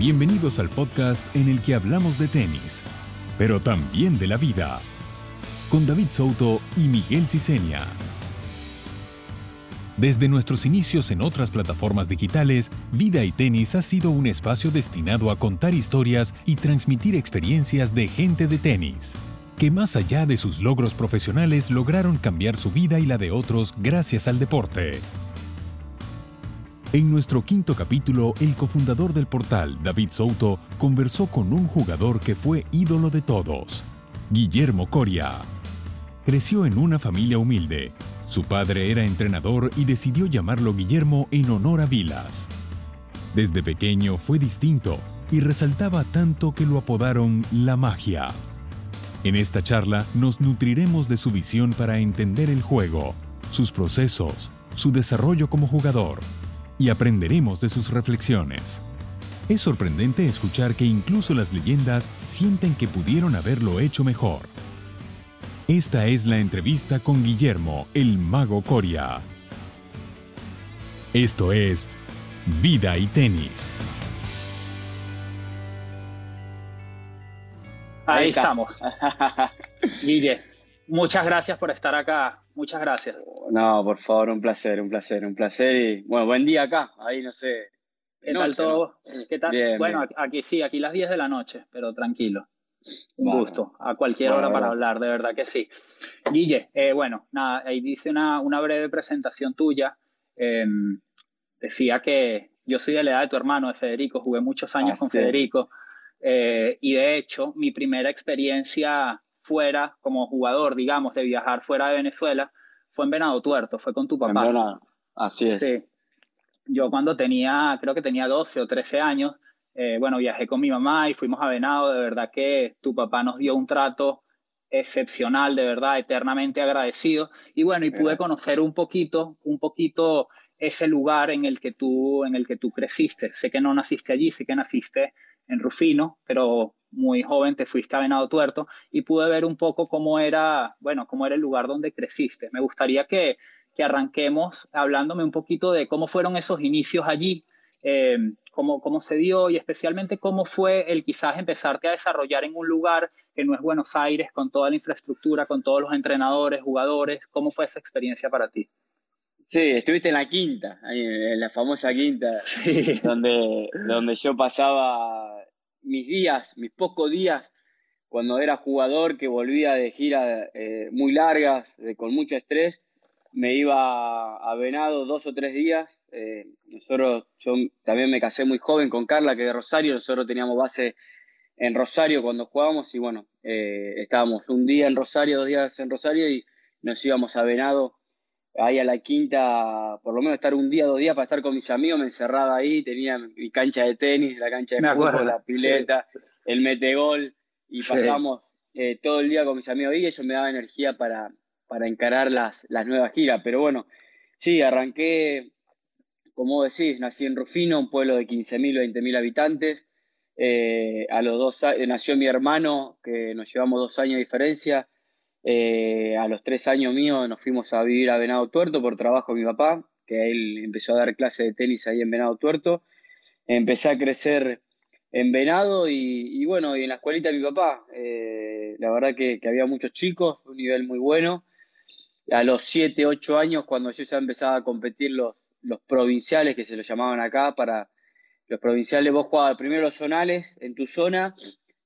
Bienvenidos al podcast en el que hablamos de tenis, pero también de la vida, con David Souto y Miguel Ciseña. Desde nuestros inicios en otras plataformas digitales, Vida y Tenis ha sido un espacio destinado a contar historias y transmitir experiencias de gente de tenis, que más allá de sus logros profesionales lograron cambiar su vida y la de otros gracias al deporte. En nuestro quinto capítulo, el cofundador del portal, David Souto, conversó con un jugador que fue ídolo de todos, Guillermo Coria. Creció en una familia humilde. Su padre era entrenador y decidió llamarlo Guillermo en honor a Vilas. Desde pequeño fue distinto y resaltaba tanto que lo apodaron La Magia. En esta charla nos nutriremos de su visión para entender el juego, sus procesos, su desarrollo como jugador y aprenderemos de sus reflexiones. Es sorprendente escuchar que incluso las leyendas sienten que pudieron haberlo hecho mejor. Esta es la entrevista con Guillermo, el mago Coria. Esto es Vida y Tenis. Ahí estamos. Guille, muchas gracias por estar acá. Muchas gracias. No, por favor, un placer, un placer, un placer. Y bueno, buen día acá. Ahí no sé. ¿Qué tal todo? ¿Qué tal? bueno, aquí sí, aquí las 10 de la noche, pero tranquilo. Un gusto, a cualquier hora para hablar, de verdad que sí. Guille, eh, bueno, nada, ahí dice una, una breve presentación tuya. Em, decía que yo soy de la edad de tu hermano, de Federico, jugué muchos años con Federico. Eh, y de hecho, mi primera experiencia fuera como jugador, digamos, de viajar fuera de Venezuela, fue en Venado Tuerto, fue con tu papá. Así es. Sí. Yo cuando tenía, creo que tenía 12 o 13 años, eh, bueno, viajé con mi mamá y fuimos a Venado, de verdad que tu papá nos dio un trato excepcional, de verdad, eternamente agradecido. Y bueno, y pude conocer un poquito, un poquito ese lugar en el que tú, en el que tú creciste. Sé que no naciste allí, sé que naciste en Rufino, pero muy joven te fuiste a Venado Tuerto y pude ver un poco cómo era, bueno, cómo era el lugar donde creciste. Me gustaría que, que arranquemos hablándome un poquito de cómo fueron esos inicios allí, eh, cómo, cómo se dio y especialmente cómo fue el quizás empezarte a desarrollar en un lugar que no es Buenos Aires, con toda la infraestructura, con todos los entrenadores, jugadores. ¿Cómo fue esa experiencia para ti? Sí, estuviste en la quinta, en la famosa quinta, donde, donde yo pasaba mis días, mis pocos días, cuando era jugador, que volvía de giras eh, muy largas, con mucho estrés, me iba a Venado dos o tres días. Eh, nosotros, yo también me casé muy joven con Carla, que de Rosario, nosotros teníamos base en Rosario cuando jugábamos y bueno, eh, estábamos un día en Rosario, dos días en Rosario y nos íbamos a Venado ahí a la quinta, por lo menos estar un día, dos días para estar con mis amigos, me encerraba ahí, tenía mi cancha de tenis, la cancha de fútbol, la pileta, el metegol, y pasamos eh, todo el día con mis amigos ahí, y eso me daba energía para, para encarar las, las nuevas giras. Pero bueno, sí, arranqué, como decís, nací en Rufino, un pueblo de 15.000, 20.000 habitantes. Eh, a los dos nació mi hermano, que nos llevamos dos años de diferencia. Eh, a los tres años míos nos fuimos a vivir a Venado Tuerto por trabajo de mi papá, que él empezó a dar clase de tenis ahí en Venado Tuerto. Empecé a crecer en Venado y, bueno, y en la escuelita de mi papá. Eh, la verdad que, había muchos chicos, un nivel muy bueno. A los siete, ocho años, cuando yo ya empezaba a competir los, los provinciales, que se los llamaban acá, para los provinciales vos jugabas primero los zonales en tu zona,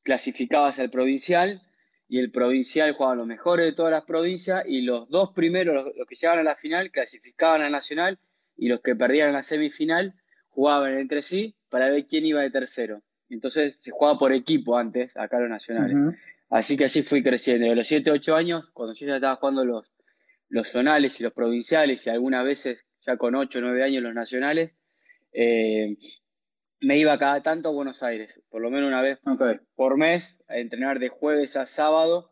clasificabas al provincial y el provincial jugaban los mejores de todas las provincias y los dos primeros, los, que llegaban a la final, clasificaban al nacional y los que perdían la semifinal jugaban entre sí para ver quién iba de tercero. Entonces se jugaba por equipo antes, acá los nacionales. Así que así fui creciendo. De los 7, 8 años, cuando yo ya estaba jugando los, los zonales y los provinciales y algunas veces ya con 8, 9 años los nacionales, eh, me iba cada tanto a Buenos Aires, por lo menos una vez por mes, a entrenar de jueves a sábado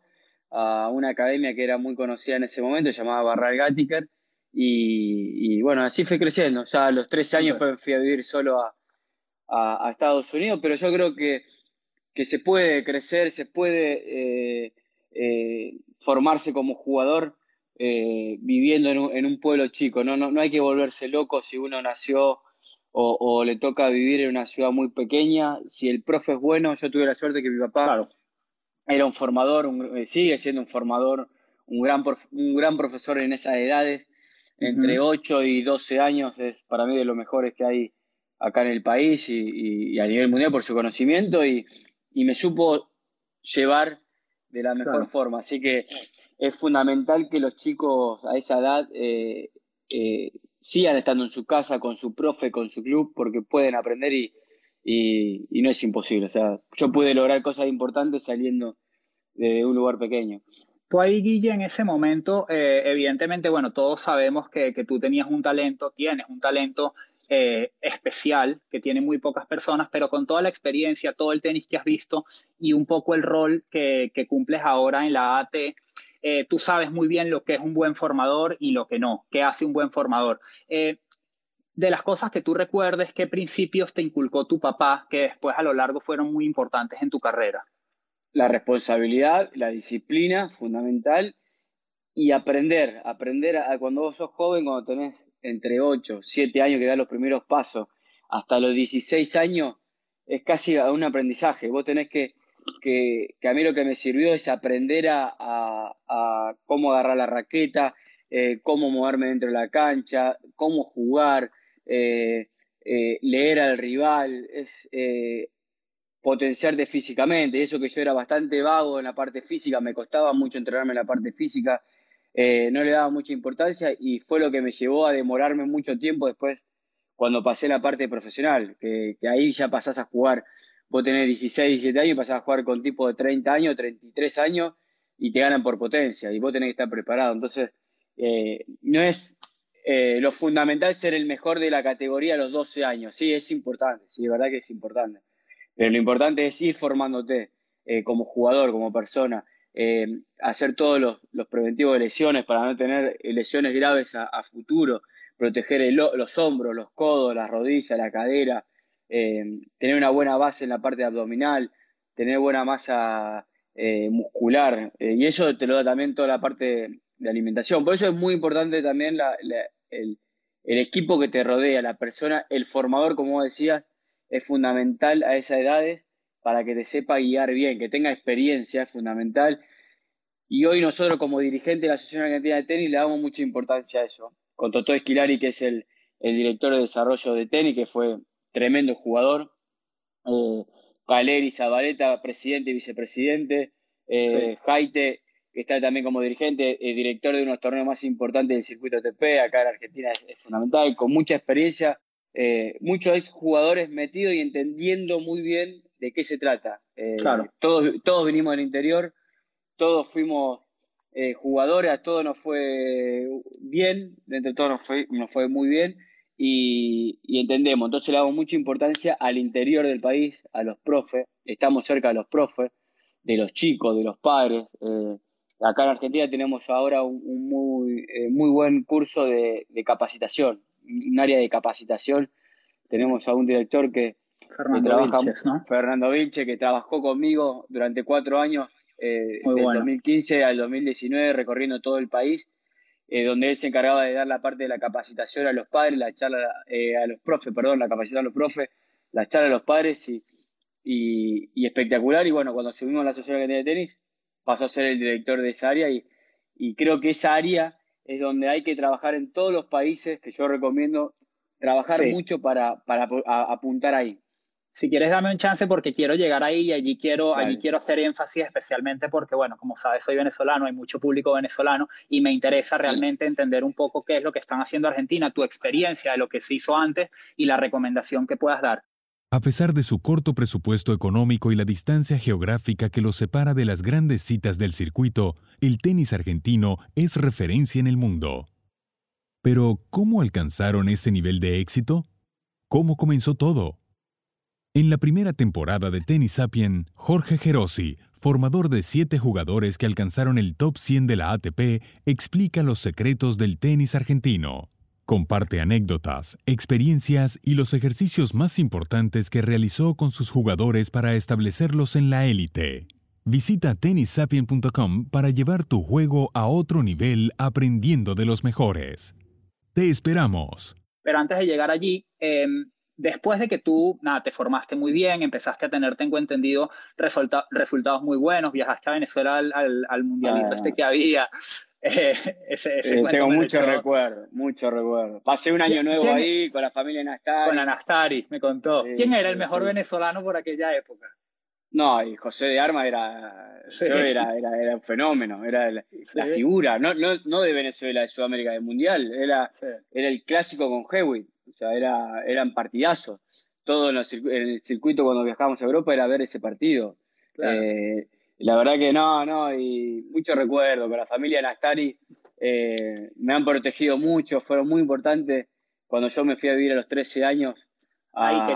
a una academia que era muy conocida en ese momento, llamada Barral Gattiker, y, bueno, así fue creciendo. Ya a los 13 años fui a vivir solo a, Estados Unidos, pero yo creo que, que se puede crecer, se puede eh, eh, formarse como jugador eh, viviendo en un, en un, pueblo chico. ¿no? No, no hay que volverse loco si uno nació o, le toca vivir en una ciudad muy pequeña. Si el profe es bueno, yo tuve la suerte que mi papá era un formador, eh, sigue siendo un formador, un gran, un gran profesor en esas edades. Entre 8 y 12 años es para mí de los mejores que hay acá en el país y, a nivel mundial por su conocimiento y, me supo llevar de la mejor forma. Así que es fundamental que los chicos a esa edad eh, eh, sigan estando en su casa, con su profe, con su club, porque pueden aprender y, y, no es imposible. O sea, yo pude lograr cosas importantes saliendo de un lugar pequeño. Tú ahí, Guille, en ese momento, eh, evidentemente, bueno, todos sabemos que, que, tú tenías un talento, tienes un talento eh, especial que tiene muy pocas personas, pero con toda la experiencia, todo el tenis que has visto y un poco el rol que, que cumples ahora en la AT, eh, tú sabes muy bien lo que es un buen formador y lo que no, qué hace un buen formador. Eh, de las cosas que tú recuerdes, ¿qué principios te inculcó tu papá que después a lo largo fueron muy importantes en tu carrera? La responsabilidad, la disciplina, fundamental, y aprender, aprender a, cuando vos sos joven, cuando tenés entre 8, 7 años que das los primeros pasos, hasta los 16 años, es casi un aprendizaje. Vos tenés que que, a mí lo que me sirvió es aprender a, cómo agarrar la raqueta, eh, cómo moverme dentro de la cancha, cómo jugar, eh, eh, leer al rival, es potenciarte físicamente. Eso que yo era bastante vago en la parte física, me costaba mucho entrenarme en la parte física, no le daba mucha importancia y fue lo que me llevó a demorarme mucho tiempo después cuando pasé la parte profesional, que, que ahí ya pasás a jugar vos tenés 16, 17 años y pasás a jugar con tipos de 30 años, 33 años y te ganan por potencia y vos tenés que estar preparado. Entonces, eh, no es eh, lo fundamental ser el mejor de la categoría a los 12 años. Sí, es importante, sí, es verdad que es importante. Pero lo importante es ir formándote eh, como jugador, como persona, hacer todos los, preventivos de lesiones para no tener lesiones graves a, futuro, proteger los hombros, los codos, las rodillas, la cadera, eh, tener una buena base en la parte abdominal, tener buena masa eh, muscular, eh, y eso te lo da también toda la parte de alimentación. Por eso es muy importante también el, equipo que te rodea, la persona, el formador, como decías, es fundamental a esas edades para que te sepa guiar bien, que tenga experiencia, es fundamental. Y hoy nosotros como dirigente de la Asociación Argentina de Tenis le damos mucha importancia a eso. Con Totó Esquilari, que es el, el director de desarrollo de tenis, que fue tremendo jugador. Eh, Caleri Zabaleta, presidente y vicepresidente. Eh, Jaite, que está también como dirigente, eh, director de unos torneos más importantes del circuito TP, acá en Argentina es, fundamental, con mucha experiencia, eh, muchos jugadores metidos y entendiendo muy bien de qué se trata. claro. todos, todos vinimos del interior, todos fuimos jugadores, a todos nos fue bien, dentro de todos nos fue, nos fue muy bien y, entendemos. Entonces le damos mucha importancia al interior del país, a los profes, estamos cerca de los profes, de los chicos, de los padres. Eh, acá en Argentina tenemos ahora un, muy, eh, muy buen curso de, capacitación, un área de capacitación. Tenemos a un director que, Fernando trabaja, Fernando Vilche, que trabajó conmigo durante cuatro años, eh, del 2015 al 2019, recorriendo todo el país eh, donde él se encargaba de dar la parte de la capacitación a los padres, la charla eh, a los profes, perdón, la capacitación a los profes, la charla a los padres y, y, espectacular. Y bueno, cuando subimos a la Asociación de Tenis, pasó a ser el director de esa área y, y creo que esa área es donde hay que trabajar en todos los países, que yo recomiendo trabajar mucho para, para apuntar ahí si quieres dame un chance porque quiero llegar ahí y allí quiero, allí quiero hacer énfasis especialmente porque, bueno, como sabes, soy venezolano, hay mucho público venezolano y me interesa realmente entender un poco qué es lo que están haciendo Argentina, tu experiencia de lo que se hizo antes y la recomendación que puedas dar. A pesar de su corto presupuesto económico y la distancia geográfica que los separa de las grandes citas del circuito, el tenis argentino es referencia en el mundo. Pero, ¿cómo alcanzaron ese nivel de éxito? ¿Cómo comenzó todo? En la primera temporada de Tennis Sapien, Jorge Gerosi, formador de siete jugadores que alcanzaron el top 100 de la ATP, explica los secretos del tenis argentino. Comparte anécdotas, experiencias y los ejercicios más importantes que realizó con sus jugadores para establecerlos en la élite. Visita tennissapien.com para llevar tu juego a otro nivel aprendiendo de los mejores. Te esperamos. Pero antes de llegar allí, em, después de que tú, nada, te formaste muy bien, empezaste a tener, tengo entendido, resultados muy buenos, viajaste a Venezuela al, al, mundialito ah. este que había. Eh, tengo muchos recuerdos, muchos recuerdos. Pasé un año nuevo ahí con la familia Nastari. Con la Nastari, me contó. ¿Quién era el mejor venezolano por aquella época? No, y José de Arma era, era, era, un fenómeno, era la, figura, no, no, no de Venezuela, de Sudamérica, del Mundial, era, era el clásico con Hewitt, o sea, era, eran partidazos. Todo en, el circuito cuando viajábamos a Europa era ver ese partido. Eh, la verdad que no, no, y mucho recuerdo con la familia Nastari, eh, me han protegido mucho, fueron muy importantes cuando yo me fui a vivir a los 13 años a,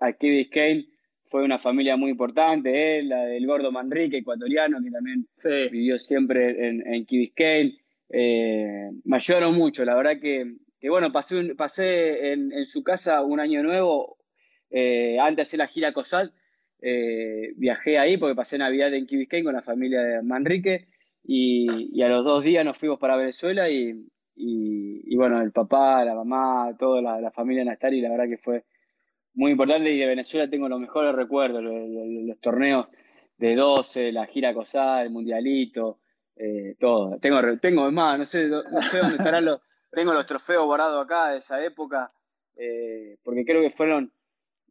a, Key Biscayne fue una familia muy importante, él, la del gordo Manrique, ecuatoriano, que también vivió siempre en, en Key Biscayne. Eh, me ayudaron mucho, la verdad que, que bueno, pasé, pasé en, en, su casa un año nuevo, eh, antes de hacer la gira COSAT, eh, viajé ahí porque pasé Navidad en Key con la familia de Manrique y, y, a los dos días nos fuimos para Venezuela y, y, bueno, el papá, la mamá, toda la, la familia Nastari, la verdad que fue muy importante y de Venezuela tengo los mejores recuerdos, los, torneos de 12, la gira COSA, el mundialito, eh, todo. Tengo, tengo más, no sé, no sé dónde estarán los, tengo los trofeos guardados acá de esa época, eh, porque creo que fueron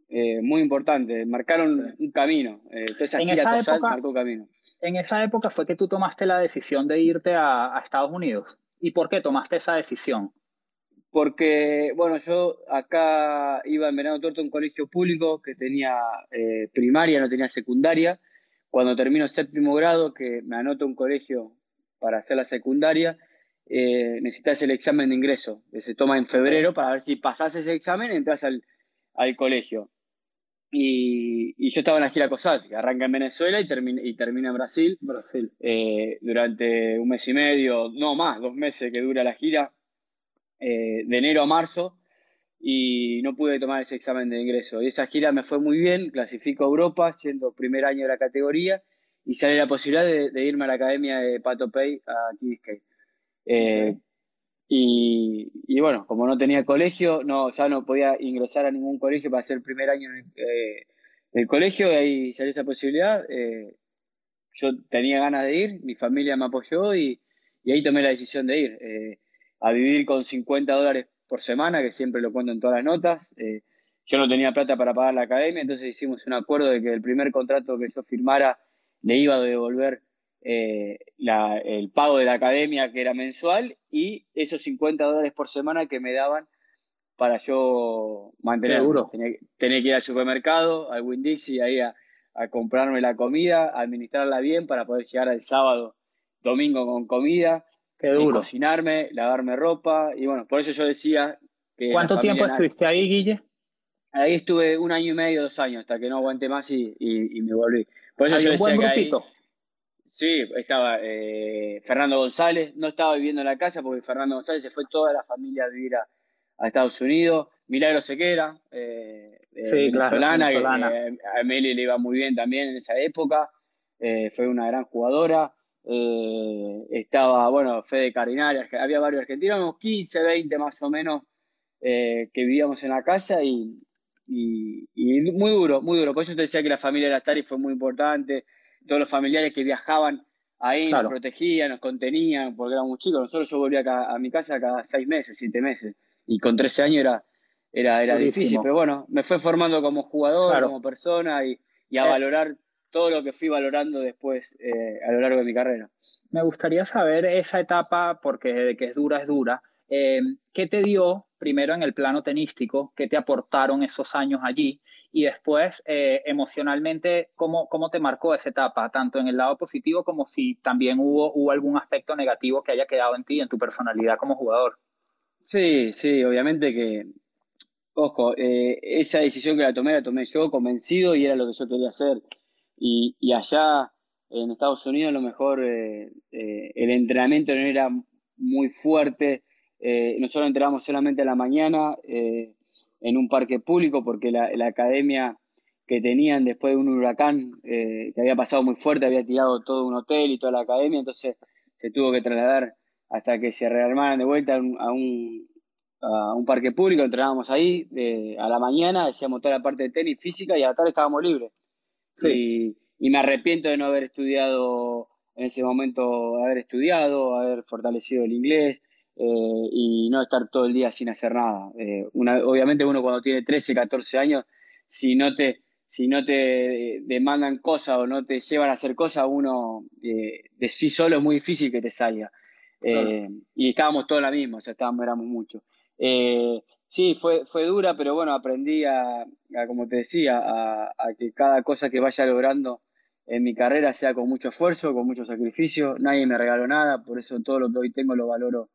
eh, muy importantes, marcaron un camino. esa en esa época, marcó camino. En esa época fue que tú tomaste la decisión de irte a, a Estados Unidos. ¿Y por qué tomaste esa decisión? porque, bueno, yo acá iba en Verano Torto a un colegio público que tenía eh, primaria, no tenía secundaria. Cuando termino séptimo grado, que me anoto un colegio para hacer la secundaria, eh, necesitas el examen de ingreso, que se toma en febrero para ver si pasás ese examen y entras al, colegio. Y, yo estaba en la gira COSAT, que arranca en Venezuela y termina, y termina en Brasil. Brasil. Eh, durante un mes y medio, no más, dos meses que dura la gira eh, de enero a marzo y no pude tomar ese examen de ingreso. Y esa gira me fue muy bien, clasifico a Europa siendo primer año de la categoría y sale la posibilidad de, irme a la academia de Pato Pay a Key eh, y, bueno, como no tenía colegio, no, ya no podía ingresar a ningún colegio para hacer el primer año eh, del colegio y ahí salió esa posibilidad. yo tenía ganas de ir, mi familia me apoyó y, y ahí tomé la decisión de ir a vivir con 50 dólares por semana, que siempre lo cuento en todas las notas. Eh, yo no tenía plata para pagar la academia, entonces hicimos un acuerdo de que el primer contrato que yo firmara le iba a devolver eh, el pago de la academia, que era mensual, y esos 50 dólares por semana que me daban para yo mantener. Tenía, tenía, que ir al supermercado, al winn y ahí a, a comprarme la comida, administrarla bien para poder llegar al sábado, domingo con comida Qué duro. cocinarme, lavarme ropa, y bueno, por eso yo decía que... ¿Cuánto tiempo estuviste ahí, Guille? Ahí estuve un año y medio, dos años, hasta que no aguanté más y, y, me volví. Por eso yo un buen grupito? Sí, estaba eh, Fernando González, no estaba viviendo en la casa porque Fernando González se fue toda la familia a vivir a, Estados Unidos. Milagro Sequera, eh, sí, venezolana, que, a Emily le iba muy bien también en esa época, eh, fue una gran jugadora. Eh, estaba, bueno, Fede Cardinal, había varios argentinos, unos 15, 20 más o menos, eh, que vivíamos en la casa y, y, muy duro, muy duro. Por eso te decía que la familia de Astari fue muy importante, todos los familiares que viajaban ahí nos protegían, nos contenían, porque éramos chicos. Nosotros yo volvía a, mi casa cada seis meses, siete meses, y con 13 años era, era, era difícil, pero bueno, me fue formando como jugador, como persona y, a eh, valorar todo lo que fui valorando después eh, a lo largo de mi carrera. Me gustaría saber esa etapa, porque de que es dura, es dura. Eh, ¿Qué te dio primero en el plano tenístico? ¿Qué te aportaron esos años allí? Y después, eh, emocionalmente, ¿cómo, ¿cómo te marcó esa etapa? Tanto en el lado positivo como si también hubo, hubo algún aspecto negativo que haya quedado en ti, en tu personalidad como jugador. Sí, sí, obviamente que, ojo, esa decisión que la tomé, la tomé yo convencido y era lo que yo quería hacer y, allá en Estados Unidos a lo mejor eh, eh, el entrenamiento no era muy fuerte. Eh, nosotros entrenamos solamente a la mañana en un parque público porque la, la, academia que tenían después de un huracán que había pasado muy fuerte, había tirado todo un hotel y toda la academia, entonces se tuvo que trasladar hasta que se rearmaran de vuelta a un, a un parque público, entrenábamos ahí a la mañana, hacíamos toda la parte de tenis física y a la tarde estábamos libres. Sí. Y, me arrepiento de no haber estudiado en ese momento, haber estudiado, haber fortalecido el inglés eh, y no estar todo el día sin hacer nada. Eh, obviamente uno cuando tiene 13, 14 años, si no te, si no te demandan cosas o no te llevan a hacer cosas, uno eh, de sí solo es muy difícil que te salga. y estábamos todos la misma, o sea, estábamos, éramos muchos. Sí, fue, fue dura, pero bueno, aprendí a, como te decía, a, que cada cosa que vaya logrando en mi carrera sea con mucho esfuerzo, con mucho sacrificio. Nadie me regaló nada, por eso todo lo que hoy tengo lo valoro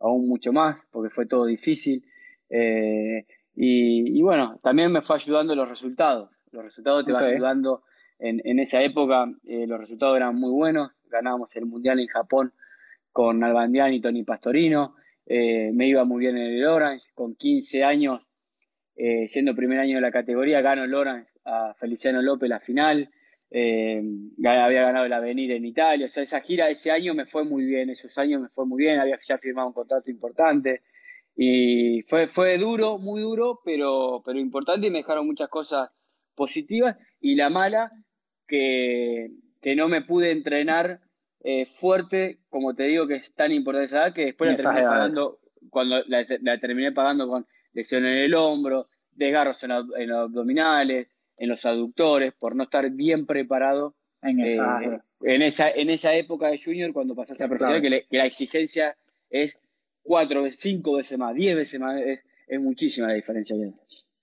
aún mucho más, porque fue todo difícil. Eh, y, bueno, también me fue ayudando los resultados. Los resultados te van ayudando. En, en esa época eh, los resultados eran muy buenos. Ganábamos el Mundial en Japón con Albandián y Tony Pastorino. Eh, me iba muy bien en el Orange, con 15 años, eh, siendo primer año de la categoría, gano el Orange a Feliciano López la final, eh, había ganado el Avenir en Italia, o sea, esa gira ese año me fue muy bien, esos años me fue muy bien, había ya firmado un contrato importante. Y fue, fue duro, muy duro, pero, pero importante y me dejaron muchas cosas positivas. Y la mala que, que no me pude entrenar eh, fuerte, como te digo, que es tan importante esa edad, que después la terminé pagando, cuando la, terminé pagando con lesión en el hombro, desgarros en, los abdominales, en los aductores, por no estar bien preparado en esa, eh, en esa, en esa época de junior, cuando pasaste a profesional, que, la exigencia es cuatro veces, cinco veces más, diez veces más, es, es muchísima la diferencia.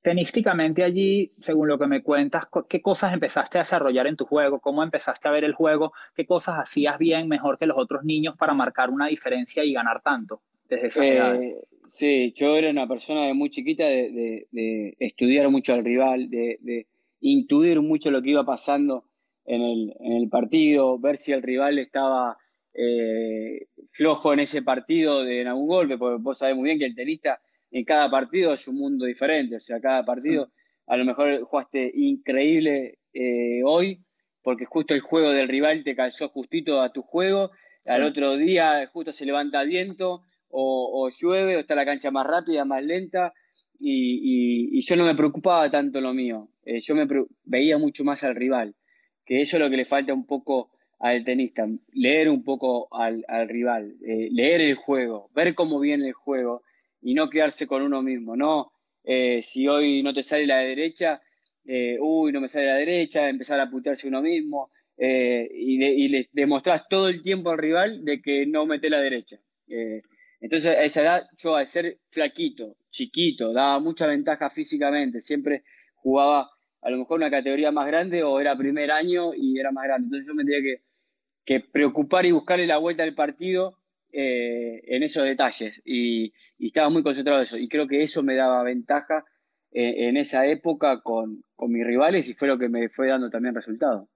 Tenísticamente allí, según lo que me cuentas, ¿qué cosas empezaste a desarrollar en tu juego? ¿Cómo empezaste a ver el juego? ¿Qué cosas hacías bien, mejor que los otros niños para marcar una diferencia y ganar tanto desde esa edad? Eh, sí, yo era una persona de muy chiquita de, estudiar mucho al rival, de, intuir mucho lo que iba pasando en el, partido, ver si el rival estaba eh, flojo en ese partido de en algún golpe, porque vos sabés muy bien que el tenista en cada partido es un mundo diferente, o sea, cada partido a lo mejor jugaste increíble eh, hoy porque justo el juego del rival te calzó justito a tu juego, al otro día justo se levanta viento o, llueve o está la cancha más rápida, más lenta y, yo no me preocupaba tanto lo mío, eh, yo me veía mucho más al rival, que eso es lo que le falta un poco al tenista, leer un poco al, rival, eh, leer el juego, ver cómo viene el juego y no quedarse con uno mismo, ¿no? Eh, si hoy no te sale la derecha, eh, uy, no me sale la derecha, empezar a putearse uno mismo eh, y, le demostrás todo el tiempo al rival de que no mete la derecha. Entonces, a esa edad, yo al ser flaquito, chiquito, daba mucha ventaja físicamente, siempre jugaba a lo mejor una categoría más grande o era primer año y era más grande. Entonces yo me tenía que, preocupar y buscarle la vuelta al partido eh, en esos detalles y, estaba muy concentrado en eso. Y creo que eso me daba ventaja eh, en esa época con, mis rivales y fue lo que me fue dando también resultados.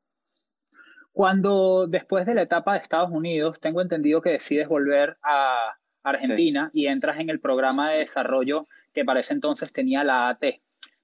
Cuando después de la etapa de Estados Unidos, tengo entendido que decides volver a Argentina y entras en el programa de desarrollo que para ese entonces tenía la AT.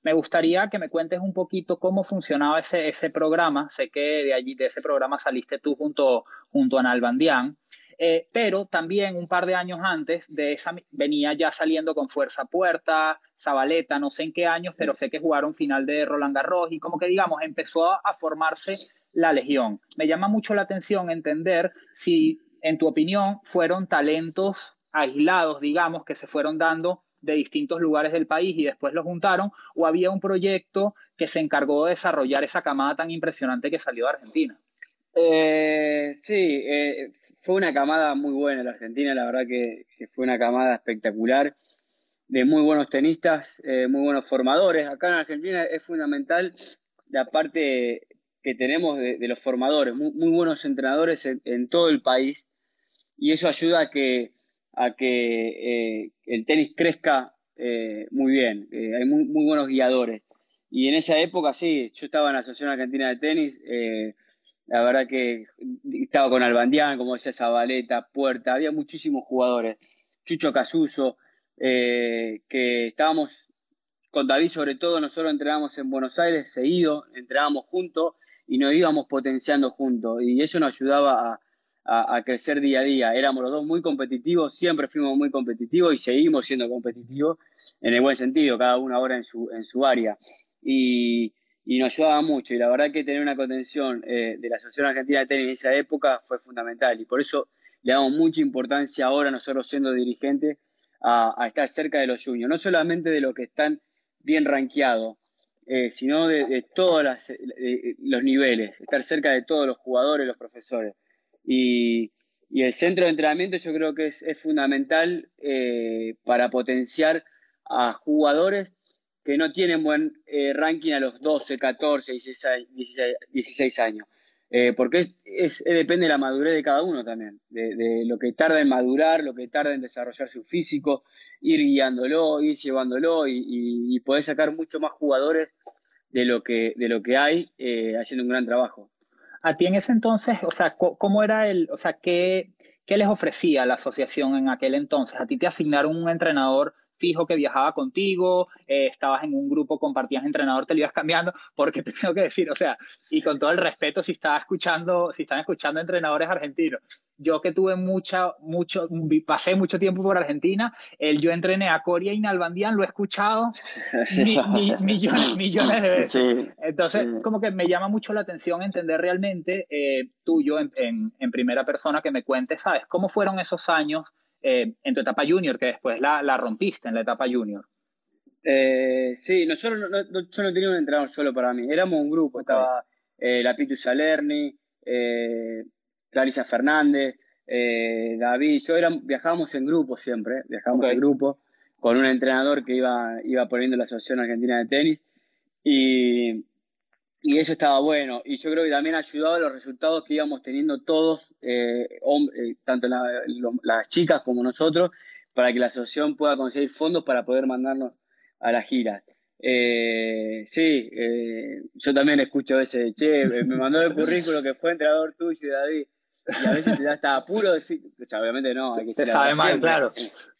Me gustaría que me cuentes un poquito cómo funcionaba ese, ese programa. Sé que de allí, de ese programa saliste tú junto, junto a Nalbandián. Eh, pero también un par de años antes de esa venía ya saliendo con Fuerza Puerta, Zabaleta, no sé en qué años, pero sé que jugaron final de Roland Garros y como que digamos empezó a, formarse la Legión. Me llama mucho la atención entender si en tu opinión fueron talentos aislados, digamos, que se fueron dando de distintos lugares del país y después los juntaron, o había un proyecto que se encargó de desarrollar esa camada tan impresionante que salió de Argentina. Eh, sí, eh, fue una camada muy buena la Argentina, la verdad que, fue una camada espectacular de muy buenos tenistas, eh, muy buenos formadores. Acá en Argentina es fundamental la parte que tenemos de, los formadores, muy, buenos entrenadores en, todo el país y eso ayuda a que, a que eh, el tenis crezca eh, muy bien. hay muy, buenos guiadores. Y en esa época, sí, yo estaba en la Asociación Argentina de Tenis la verdad que estaba con Albandián, como decía Zabaleta, Puerta, había muchísimos jugadores. Chucho Casuso, eh, que estábamos con David sobre todo, nosotros entrenábamos en Buenos Aires seguido, entrenábamos juntos y nos íbamos potenciando juntos. Y eso nos ayudaba a, crecer día a día. Éramos los dos muy competitivos, siempre fuimos muy competitivos y seguimos siendo competitivos en el buen sentido, cada uno ahora en su, en su área. Y, y nos ayudaba mucho. Y la verdad que tener una contención eh, de la Asociación Argentina de Tenis en esa época fue fundamental. Y por eso le damos mucha importancia ahora, nosotros siendo dirigentes, a, estar cerca de los juniors. No solamente de los que están bien rankeados, eh, sino de, todos los niveles, estar cerca de todos los jugadores, los profesores. Y, el centro de entrenamiento yo creo que es, fundamental eh, para potenciar a jugadores que no tienen buen eh, ranking a los 12, 14, 16, 16, años. Eh, porque es, depende de la madurez de cada uno también, de, lo que tarda en madurar, lo que tarda en desarrollar su físico, ir guiándolo, ir llevándolo y, y, poder sacar mucho más jugadores de lo que, de lo que hay haciendo un gran trabajo. A ti en ese entonces, o sea, ¿cómo era el, o sea, qué, qué les ofrecía la asociación en aquel entonces? ¿A ti te asignaron un entrenador fijo que viajaba contigo, eh, estabas en un grupo, compartías entrenador, te lo ibas cambiando, porque te tengo que decir, o sea, y con todo el respeto, si estás escuchando, si están escuchando entrenadores argentinos, yo que tuve mucha, mucho, pasé mucho tiempo por Argentina, el yo entrené a Coria y Nalbandian, lo he escuchado millones, millones de veces. Entonces, como que me llama mucho la atención entender realmente eh, tuyo en, en primera persona que me cuentes, ¿sabes? ¿Cómo fueron esos años? Eh, en tu etapa junior, que después la, la rompiste en la etapa junior. Eh, sí, nosotros no, no, yo no tenía un entrenador solo para mí, éramos un grupo, estaba eh, Lapitu Salerni, eh, Clarisa Fernández, David, yo viajábamos en grupo siempre, viajábamos en grupo con un entrenador que iba, iba poniendo la Asociación Argentina de Tenis. Y, y eso estaba bueno. Y yo creo que también ha ayudado a los resultados que íbamos teniendo todos, eh, eh tanto las chicas como nosotros, para que la asociación pueda conseguir fondos para poder mandarnos a la gira. Eh, sí, eh, yo también escucho ese, che, me mandó el currículo que fue entrenador tuyo, David, y a veces te da hasta apuro decir, obviamente no, hay que ser. sabe mal, claro.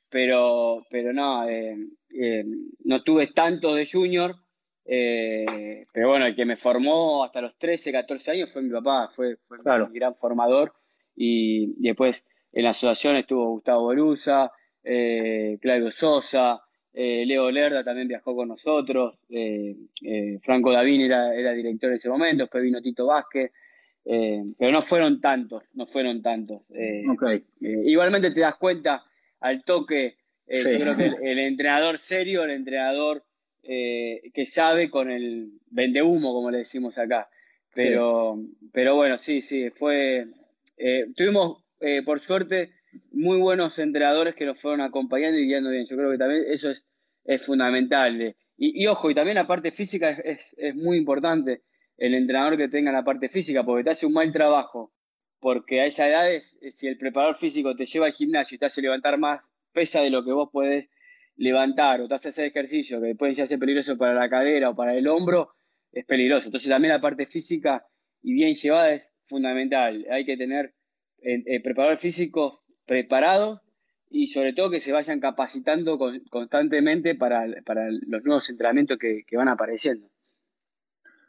Pero, pero no, no tuve tanto de junior, eh, pero bueno, el que me formó hasta los 13, 14 años fue mi papá, fue, fue mi gran formador. Y, después en la asociación estuvo Gustavo Borusa, eh, Claudio Sosa, eh, Leo Lerda también viajó con nosotros, eh, Franco Davini era, era, director en ese momento, después vino Tito Vázquez, pero no fueron tantos, no fueron tantos. igualmente te das cuenta al toque, yo creo que el entrenador serio, el entrenador eh, que sabe con el vende humo, como le decimos acá. Pero, pero bueno, sí, sí, fue. Eh, tuvimos, eh, por suerte, muy buenos entrenadores que nos fueron acompañando y guiando bien. Yo creo que también eso es, es fundamental. Y, ojo, y también la parte física es, es, muy importante. El entrenador que tenga la parte física, porque te hace un mal trabajo. Porque a esa edad, si el preparador físico te lleva al gimnasio y te hace levantar más pesa de lo que vos podés levantar o te haces hacer ejercicio que puede ser peligroso para la cadera o para el hombro, es peligroso. Entonces también la parte física y bien llevada es fundamental. Hay que tener eh, eh, preparadores físicos preparados y sobre todo que se vayan capacitando constantemente para, los nuevos entrenamientos que, van apareciendo.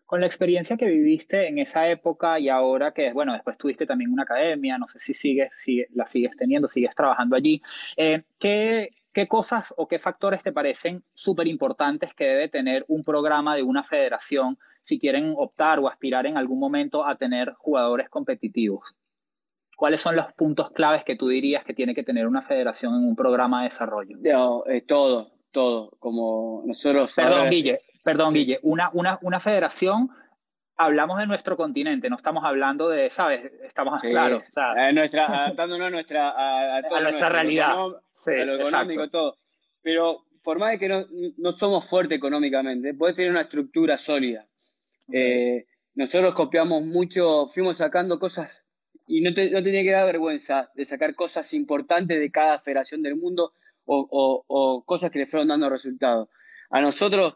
Con la experiencia que viviste en esa época y ahora que, bueno, después tuviste también una academia, no sé si sigues, si la sigues teniendo, sigues trabajando allí, eh, ¿qué, ¿Qué cosas o qué factores te parecen súper importantes que debe tener un programa de una federación si quieren optar o aspirar en algún momento a tener jugadores competitivos? ¿Cuáles son los puntos claves que tú dirías que tiene que tener una federación en un programa de desarrollo? Eh, todo, todo. Como nosotros. Perdón, Guille, perdón, Guille. Una, una, una federación hablamos de nuestro continente, no estamos hablando de, ¿sabes? Estamos nuestra, adaptándonos a nuestra, a, nuestra realidad a lo económico, todo. Pero por más de que no, no somos fuertes económicamente, puedes tener una estructura sólida. Eh, nosotros copiamos mucho, fuimos sacando cosas y no, te, no tenía que dar vergüenza de sacar cosas importantes de cada federación del mundo o, o, cosas que le fueron dando resultados. A nosotros,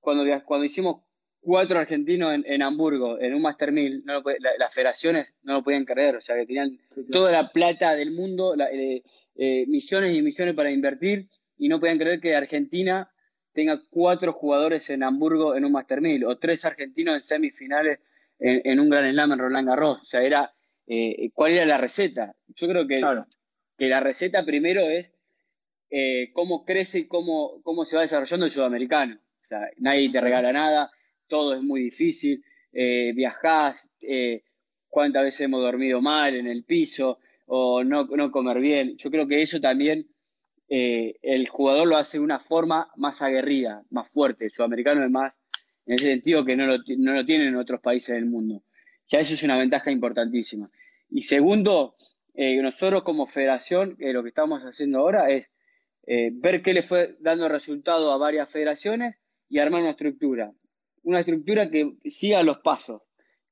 cuando, cuando hicimos cuatro argentinos en, Hamburgo, en un Master 1000, no las federaciones no lo podían creer, o sea, que tenían toda la plata del mundo, la, eh, eh, millones y millones para invertir y no podían creer que Argentina tenga cuatro jugadores en Hamburgo en un Master 1000 o tres argentinos en semifinales en, un Gran Slam en Roland Garros. O sea, era, eh, cuál era la receta. Yo creo que, que la receta primero es eh, cómo crece y cómo, cómo se va desarrollando el sudamericano. O sea, nadie te regala nada, todo es muy difícil, eh, viajás, eh, cuántas veces hemos dormido mal en el piso o no, no comer bien. Yo creo que eso también el jugador lo hace de una forma más aguerrida, más fuerte. El sudamericano es más, en ese sentido, que no lo, no lo tienen en otros países del mundo. Ya eso es una ventaja importantísima. Y segundo, nosotros como federación, lo que estamos haciendo ahora es eh, ver qué le fue dando resultado a varias federaciones y armar una estructura. Una estructura que siga los pasos,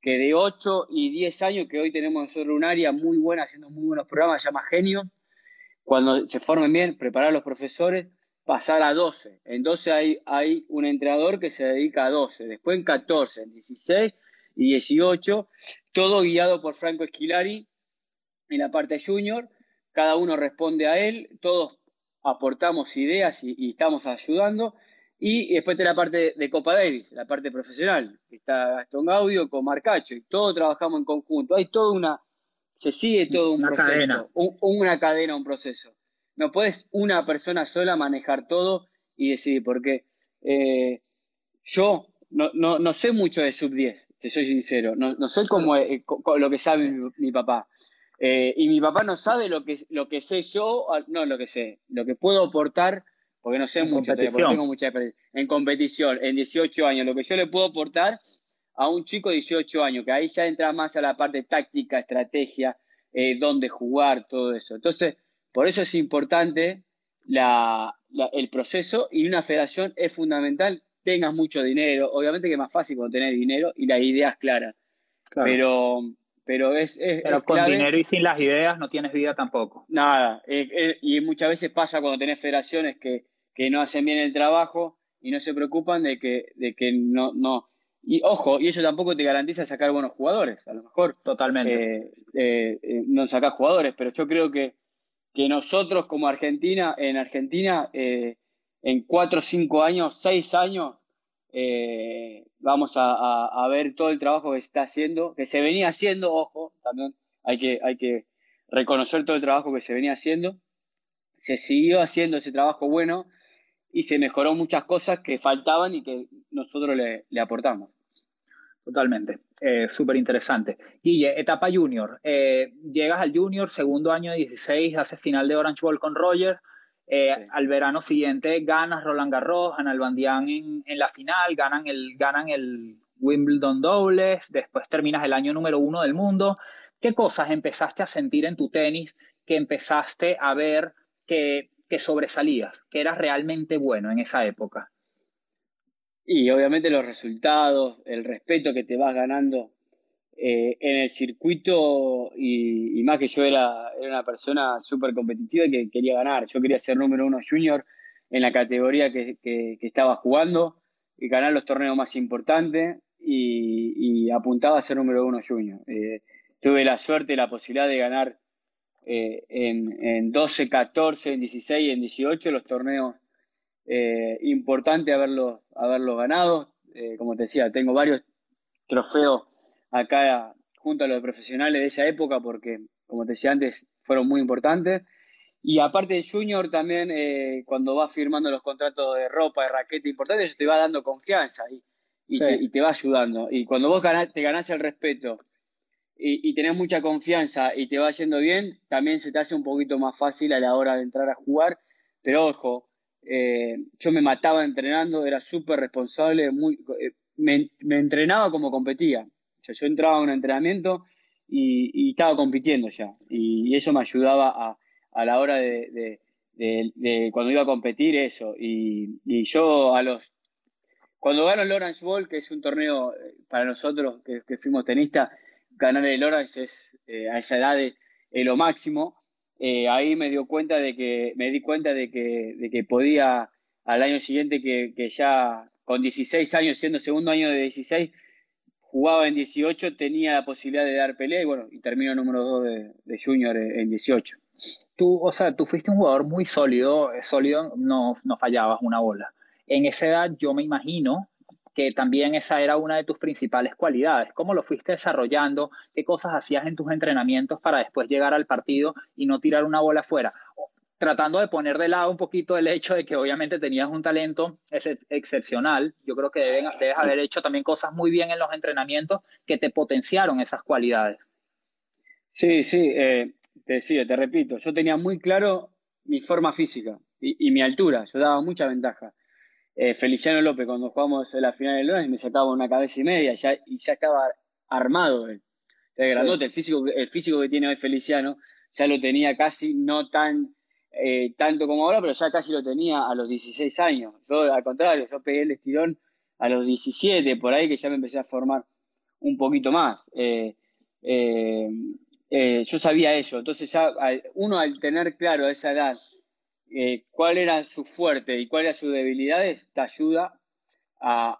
que de 8 y 10 años, que hoy tenemos nosotros un área muy buena, haciendo muy buenos programas, se llama Genio, cuando se formen bien, preparar a los profesores, pasar a 12. En 12 hay, hay un entrenador que se dedica a 12, después en 14, en 16 y 18, todo guiado por Franco Esquilari en la parte junior, cada uno responde a él, todos aportamos ideas y, estamos ayudando. Y después de la parte de Copa Davis, la parte profesional. Está Gastón Gaudio con Marcacho y todos trabajamos en conjunto. Hay toda una, se sigue todo un proceso, cadena. una cadena, un proceso. No puedes una persona sola manejar todo y decidir, porque eh, yo no, no, no, sé mucho de sub 10, te soy sincero. No, no sé cómo eh, lo que sabe mi papá. Eh, y mi papá no sabe lo que, lo que sé yo, no lo que sé, lo que puedo aportar, porque no sé mucho, porque tengo mucha experiencia, en competición, en 18 años, lo que yo le puedo aportar a un chico de 18 años, que ahí ya entra más a la parte táctica, estrategia, eh, dónde jugar, todo eso. Entonces, por eso es importante la, el proceso y una federación es fundamental, tengas mucho dinero, obviamente que es más fácil cuando tenés dinero y las ideas claras, pero pero es... pero con dinero y sin las ideas no tienes vida tampoco. Nada, eh, eh, y muchas veces pasa cuando tenés federaciones que, que, no hacen bien el trabajo y no se preocupan de que, de que no, no... Y ojo, y eso tampoco te garantiza sacar buenos jugadores, a lo mejor. Totalmente. Eh, no sacás jugadores, pero yo creo que, que nosotros como Argentina, en Argentina, en cuatro, cinco años, seis años, eh, vamos a, ver todo el trabajo que está haciendo, que se venía haciendo, ojo, también hay que, hay que reconocer todo el trabajo que se venía haciendo. Se siguió haciendo ese trabajo bueno y se mejoró muchas cosas que faltaban y que nosotros le, aportamos. Totalmente, eh, súper interesante. Guille, etapa junior. Eh, llegas al junior, segundo año de 16, haces final de Orange Bowl con Roger. Eh, al verano siguiente ganas Roland Garros, Ana Albandián en, en la final, ganan el, ganan el Wimbledon dobles, después terminas el año número uno del mundo. ¿Qué cosas empezaste a sentir en tu tenis que empezaste a ver que, que sobresalías, que eras realmente bueno en esa época? Y obviamente los resultados, el respeto que te vas ganando eh, en el circuito y, más que yo era, era una persona súper competitiva que quería ganar. Yo quería ser número uno junior en la categoría que, que, estaba jugando y ganar los torneos más importantes y, apuntaba a ser número uno junior. Eh, tuve la suerte y la posibilidad de ganar eh, en, en 12, 14, en 16 y en 18 los torneos importantes haberlos, haberlos ganado. como te decía, tengo varios trofeos acá junto a los profesionales de esa época porque, como te decía antes, fueron muy importantes. Y aparte de Junior, también eh, cuando vas firmando los contratos de ropa, de raqueta importantes, eso te va dando confianza y, y, te, va ayudando. Y cuando vos te ganás el respeto y, y, tenés mucha confianza y te va yendo bien, también se te hace un poquito más fácil a la hora de entrar a jugar. Pero ojo, eh, yo me mataba entrenando, era súper responsable, muy, eh, me, me entrenaba como competía yo entraba a un entrenamiento y, estaba compitiendo ya. Y, eso me ayudaba a, la hora de, cuando iba a competir eso. Y, yo a los... Cuando gano el Orange Bowl, que es un torneo eh, para nosotros que, fuimos tenistas, ganar el Orange es eh, a esa edad de, lo máximo. Eh, ahí me dio cuenta de que me di cuenta de que, de que podía al año siguiente que, que ya con 16 años siendo segundo año de 16 jugaba en 18, tenía la posibilidad de dar pelea y bueno, y terminó número 2 de, Junior en 18. Tú, o sea, tú fuiste un jugador muy sólido, sólido, no, no fallabas una bola. En esa edad yo me imagino que también esa era una de tus principales cualidades. ¿Cómo lo fuiste desarrollando? ¿Qué cosas hacías en tus entrenamientos para después llegar al partido y no tirar una bola afuera? Tratando de poner de lado un poquito el hecho de que obviamente tenías un talento excepcional. Yo creo que deben, debes haber hecho también cosas muy bien en los entrenamientos que te potenciaron esas cualidades. Sí, sí, eh, te decía, te repito, yo tenía muy claro mi forma física y, mi altura, yo daba mucha ventaja. Eh, Feliciano López, cuando jugamos en la final del Londres, me sacaba una cabeza y media ya, y ya estaba armado él. grandote, el, físico, el físico que tiene hoy Feliciano, ya lo tenía casi, no tan eh, tanto como ahora, pero ya casi lo tenía a los 16 años. Yo, al contrario, yo pegué el estirón a los 17, por ahí que ya me empecé a formar un poquito más. Eh, yo sabía eso, entonces ya uno al tener claro a esa edad eh, cuál era su fuerte y cuál era sus debilidades, te ayuda a,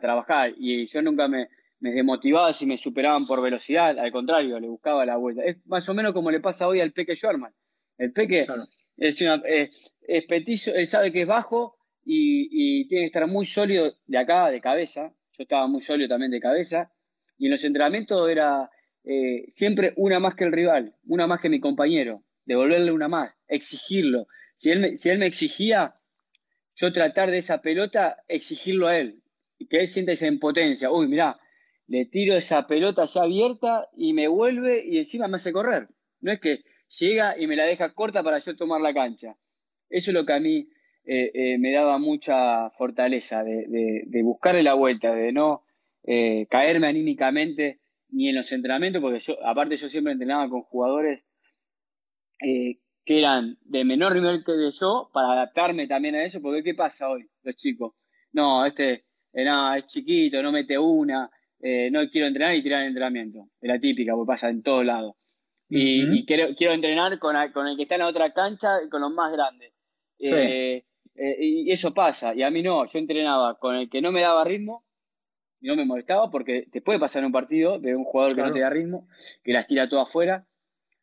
trabajar. Y yo nunca me, desmotivaba si me superaban por velocidad, al contrario, le buscaba la vuelta. Es más o menos como le pasa hoy al Peque Schwarman. El Peque es, una, es petizo, él sabe que es bajo y, tiene que estar muy sólido de acá, de cabeza. Yo estaba muy sólido también de cabeza. Y en los entrenamientos era eh, siempre una más que el rival, una más que mi compañero, devolverle una más, exigirlo. Si él, me, si él me exigía, yo tratar de esa pelota, exigirlo a él. Y que él sienta esa impotencia. Uy, mirá, le tiro esa pelota ya abierta y me vuelve y encima me hace correr. No es que llega y me la deja corta para yo tomar la cancha. Eso es lo que a mí eh, eh, me daba mucha fortaleza, de, de, buscarle la vuelta, de no eh, caerme anímicamente ni en los entrenamientos, porque yo, aparte yo siempre entrenaba con jugadores que eran de menor nivel que yo, para adaptarme también a eso, porque ¿qué pasa hoy, los chicos? No, este, eh, es chiquito, no mete una, eh, no quiero entrenar y tirar el entrenamiento. Es la típica, porque pasa en todos lados. Y, quiero, quiero, entrenar con, con, el que está en la otra cancha y con los más grandes. Eh, y eso pasa, y a mí no, yo entrenaba con el que no me daba ritmo, y no me molestaba, porque te puede pasar en un partido de un jugador que no te da ritmo, que las tira todas afuera.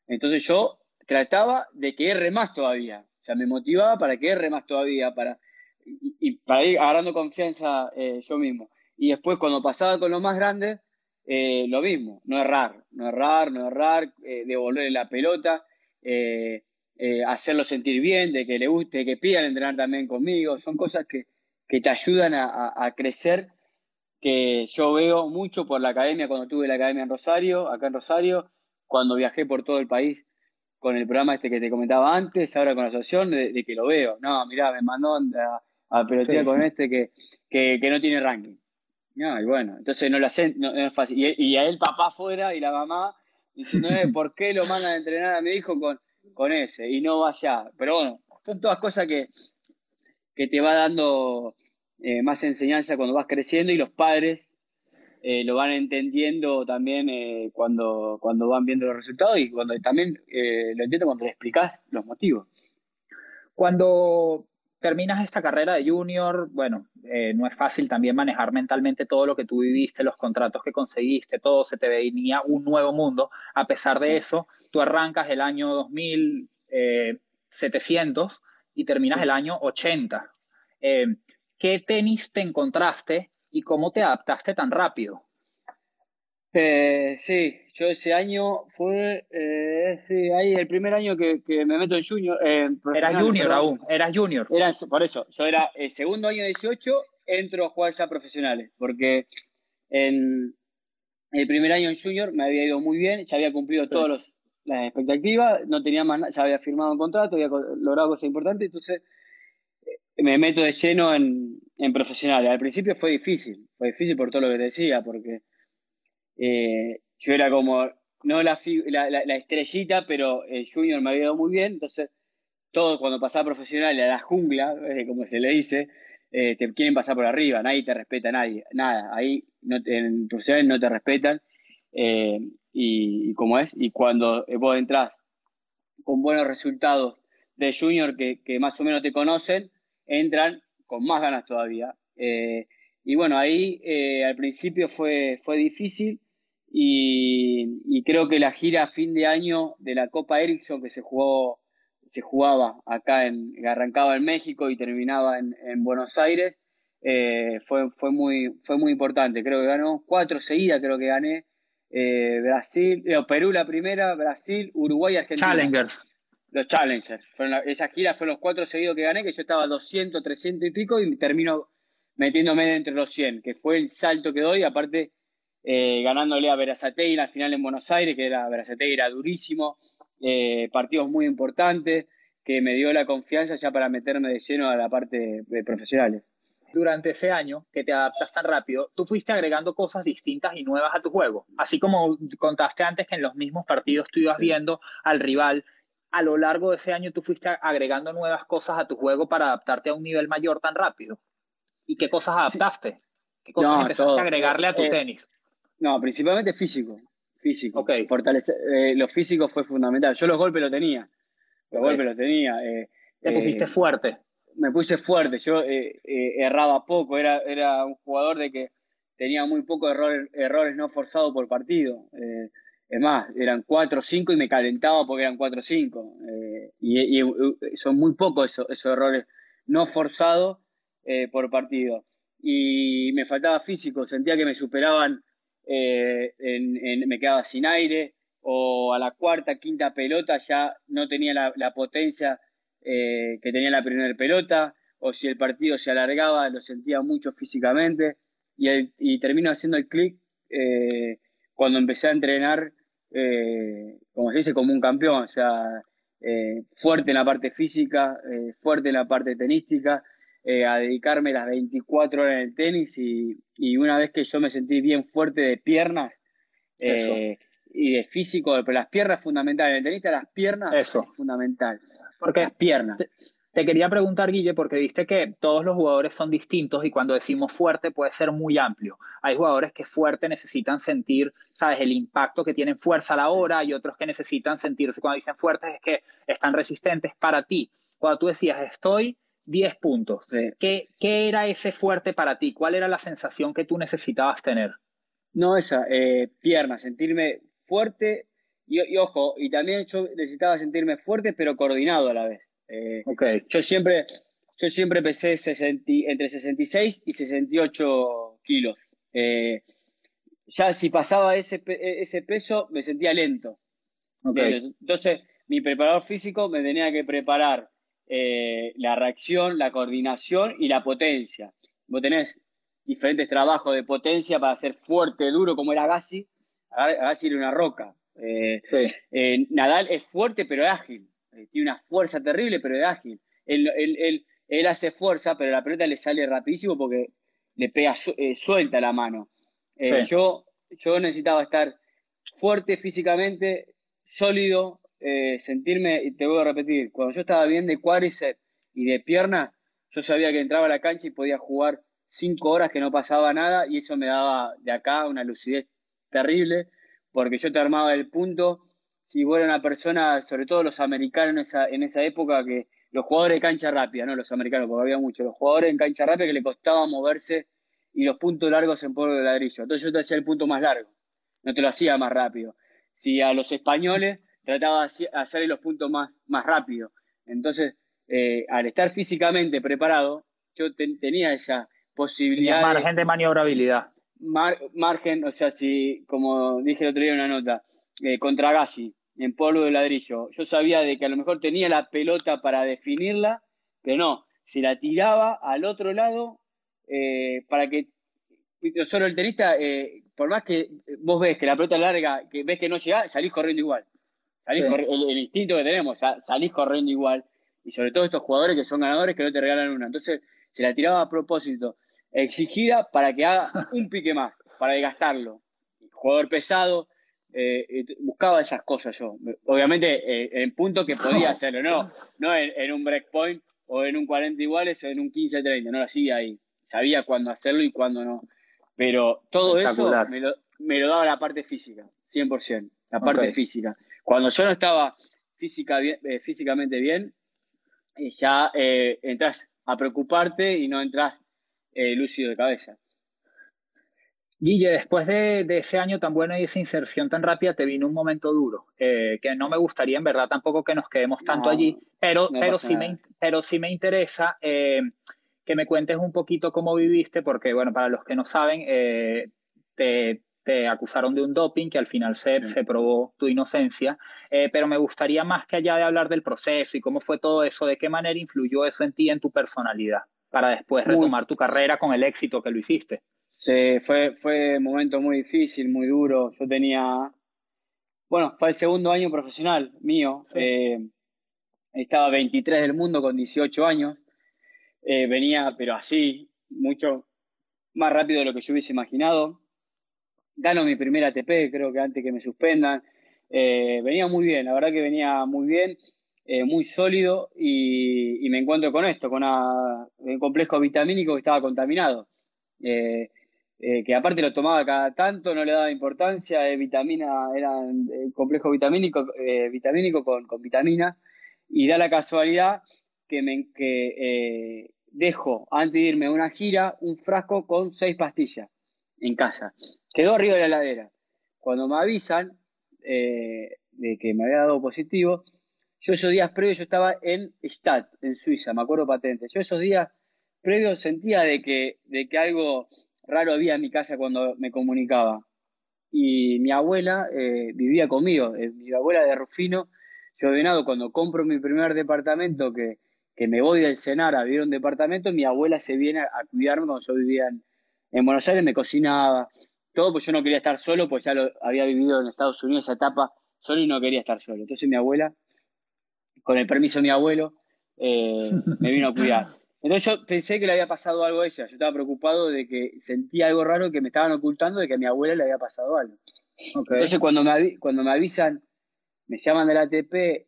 Entonces yo trataba de que erre más todavía. O sea, me motivaba para que erre más todavía, para, y, para ir agarrando confianza eh, yo mismo. Y después cuando pasaba con los más grandes, eh, lo mismo, no errar, no errar, no errar, eh, devolverle la pelota, hacerlo sentir bien, de que le guste, que pidan entrenar también conmigo. Son cosas que, te ayudan a, crecer, que yo veo mucho por la academia, cuando tuve la academia en Rosario, acá en Rosario, cuando viajé por todo el país con el programa este que te comentaba antes, ahora con la asociación, de, que lo veo. No, mirá, me mandó a, a pelotear con este que, que, no tiene ranking. No, y bueno, entonces no lo hacen, no, es fácil. Y, y, a él papá afuera y la mamá diciendo, eh, ¿por qué lo mandan a entrenar a mi hijo con, con ese? Y no vaya. Pero bueno, son todas cosas que, que te va dando eh, más enseñanza cuando vas creciendo y los padres eh, lo van entendiendo también cuando, cuando van viendo los resultados y cuando también lo entiendo cuando le explicas los motivos. Cuando terminas esta carrera de junior, bueno, no es fácil también manejar mentalmente todo lo que tú viviste, los contratos que conseguiste, todo, se te venía un nuevo mundo. A pesar de eso, tú arrancas el año 2700 y terminas el año 80. ¿Qué tenis te encontraste y cómo te adaptaste tan rápido. Eh, sí, yo ese año fue, eh, sí, ahí el primer año que, me meto en junior. Eh, eras junior aún, eras junior. Era, por eso, yo era el segundo año de 18, entro a jugar ya profesionales, porque en el primer año en junior me había ido muy bien, ya había cumplido todas las expectativas, no tenía más ya había firmado un contrato, había logrado cosas importantes, entonces me meto de lleno en, en profesionales. Al principio fue difícil, fue difícil por todo lo que decía, porque eh, yo era como, no la, la, estrellita, pero el junior me había ido muy bien, entonces todos cuando pasaba profesional a la jungla, eh, como se le dice, eh, te quieren pasar por arriba, nadie te respeta, nadie, nada, ahí no en profesionales no te respetan, y, como es, y cuando vos entras con buenos resultados de junior que, que más o menos te conocen, entran con más ganas todavía. Y bueno, ahí al principio fue, fue difícil y, creo que la gira a fin de año de la Copa Ericsson que se jugó, se jugaba acá en, arrancaba en México y terminaba en, Buenos Aires, eh, fue, fue, muy, fue muy importante. Creo que ganó cuatro seguidas, creo que gané. Eh, Brasil, Perú la primera, Brasil, Uruguay, Argentina. Challengers. Los Challengers. esa gira fueron los cuatro seguidos que gané, que yo estaba a 200, 300 y pico y termino metiéndome dentro de los 100, que fue el salto que doy, aparte eh, ganándole a Verazategui la final en Buenos Aires, que era Verazategui era durísimo, eh, partidos muy importantes, que me dio la confianza ya para meterme de lleno a la parte de profesionales. Durante ese año que te adaptas tan rápido, tú fuiste agregando cosas distintas y nuevas a tu juego. Así como contaste antes que en los mismos partidos tú ibas viendo al rival, a lo largo de ese año tú fuiste agregando nuevas cosas a tu juego para adaptarte a un nivel mayor tan rápido. ¿Y qué cosas adaptaste? ¿Qué cosas empezaste a agregarle a tu eh, tenis? No, principalmente físico. Físico. Okay. Fortalecer, eh, lo físico fue fundamental. Yo los golpes los tenía. Los golpes los tenía. Eh, Te pusiste fuerte. Me puse fuerte. Yo erraba poco. Era, era un jugador de que tenía muy pocos errores, errores no forzados por partido. es más, eran 4 o 5 y me calentaba porque eran 4 o 5. Y, son muy pocos esos, esos errores no forzados eh, por partido. Y me faltaba físico, sentía que me superaban, eh, me quedaba sin aire, o a la cuarta, quinta pelota ya no tenía la, potencia eh, que tenía la primera pelota, o si el partido se alargaba, lo sentía mucho físicamente, y, y termino haciendo el clic cuando empecé a entrenar, como se dice, como un campeón, o sea, fuerte en la parte física, fuerte en la parte tenística, eh, a dedicarme las 24 horas en el tenis y, y, una vez que yo me sentí bien fuerte de piernas eh, y de físico, pero las piernas fundamentales, en el tenista las piernas Eso. es fundamental. Porque las piernas. Te, quería preguntar, Guille, porque viste que todos los jugadores son distintos y cuando decimos fuerte puede ser muy amplio. Hay jugadores que fuerte necesitan sentir, sabes, el impacto que tienen fuerza a la hora y otros que necesitan sentirse, cuando dicen fuertes es que están resistentes para ti. Cuando tú decías estoy 10 puntos. ¿Qué, era ese fuerte para ti? ¿Cuál era la sensación que tú necesitabas tener? No, esa, eh, pierna, sentirme fuerte y, ojo, y también yo necesitaba sentirme fuerte pero coordinado a la vez. Eh, Yo siempre, yo siempre pesé entre 66 y 68 kilos. Eh, ya si pasaba ese, ese peso me sentía lento. Entonces, mi preparador físico me tenía que preparar eh, la reacción, la coordinación y la potencia. Vos tenés diferentes trabajos de potencia para ser fuerte, duro, como era Gassi. Gassi era una roca. Eh, eh, Nadal es fuerte pero es ágil. tiene una fuerza terrible pero es ágil. Él, hace fuerza, pero la pelota le sale rapidísimo porque le pega suelta la mano. yo, yo necesitaba estar fuerte físicamente, sólido, eh, sentirme, y te voy a repetir, cuando yo estaba bien de cuádriceps y de pierna, yo sabía que entraba a la cancha y podía jugar cinco horas que no pasaba nada y eso me daba de acá una lucidez terrible porque yo te armaba el punto. Si vos una persona, sobre todo los americanos en esa, en esa época, que los jugadores de cancha rápida, no los americanos, porque había muchos, los jugadores en cancha rápida que le costaba moverse y los puntos largos en polvo de ladrillo. Entonces yo te hacía el punto más largo, no te lo hacía más rápido. Si a los españoles trataba de hacer los puntos más, más rápido. Entonces, eh, al estar físicamente preparado, yo tenía esa posibilidad. margen de, maniobrabilidad. margen, o sea, si, como dije el otro día en una nota, eh, contra Gassi, en polvo de ladrillo, yo sabía de que a lo mejor tenía la pelota para definirla, pero no, si la tiraba al otro lado, eh, para que solo el tenista, por más que vos ves que la pelota larga, que ves que no llega, salís corriendo igual el, instinto que tenemos, salís corriendo igual. Y sobre todo estos jugadores que son ganadores que no te regalan una. Entonces se la tiraba a propósito, exigida para que haga un pique más, para desgastarlo. Jugador pesado, eh, buscaba esas cosas yo. Obviamente eh, en punto que podía hacerlo, no, no en, un breakpoint o en un 40 iguales o en un 15-30, no lo hacía ahí. Sabía cuándo hacerlo y cuándo no. Pero todo eso me lo, me lo daba la parte física, 100%, la parte física. Cuando yo no estaba física eh, físicamente bien, eh, ya eh, entras a preocuparte y no entras lúcido de cabeza. Guille, después de, ese año tan bueno y esa inserción tan rápida, te vino un momento duro, que no me gustaría en verdad tampoco que nos quedemos tanto allí, pero, pero, sí me, pero sí me interesa que me cuentes un poquito cómo viviste, porque, bueno, para los que no saben, eh, te, te, acusaron de un doping que al final se, se probó tu inocencia, eh, pero me gustaría más que allá de hablar del proceso y cómo fue todo eso, de qué manera influyó eso en ti, en tu personalidad, para después retomar tu carrera con el éxito que lo hiciste. Sí, fue, fue un momento muy difícil, muy duro. Yo tenía, bueno, fue el segundo año profesional mío. Eh, estaba 23 del mundo con 18 años. Eh, venía, pero así, mucho más rápido de lo que yo hubiese imaginado. Gano mi primera ATP, creo que antes que me suspendan. Eh, venía muy bien, la verdad que venía muy bien, muy sólido y, me encuentro con esto, con un complejo vitamínico que estaba contaminado. Eh, que aparte lo tomaba cada tanto, no le daba importancia, vitamina, era complejo vitamínico, eh, vitamínico con, vitamina, y da la casualidad que, me, que eh, dejo, antes de irme a una gira, un frasco con seis pastillas en casa. Quedó arriba de la heladera. Cuando me avisan de que me había dado positivo, yo esos días previos yo estaba en Stad, en Suiza, me acuerdo patente. Yo esos días previos sentía de que, de que algo raro había en mi casa cuando me comunicaba. Y mi abuela eh, vivía conmigo, eh, mi abuela de Rufino. Yo venado cuando compro mi primer departamento, que, que me voy del cenar a vivir un departamento, mi abuela se viene a, cuidarme cuando yo vivía en, Buenos Aires, me cocinaba, todo, pues yo no quería estar solo, pues ya lo había vivido en Estados Unidos esa etapa solo y no quería estar solo. Entonces mi abuela, con el permiso de mi abuelo, eh, me vino a cuidar. Entonces yo pensé que le había pasado algo a ella. Yo estaba preocupado de que sentía algo raro que me estaban ocultando de que a mi abuela le había pasado algo. Entonces cuando me, cuando me avisan, me llaman del ATP,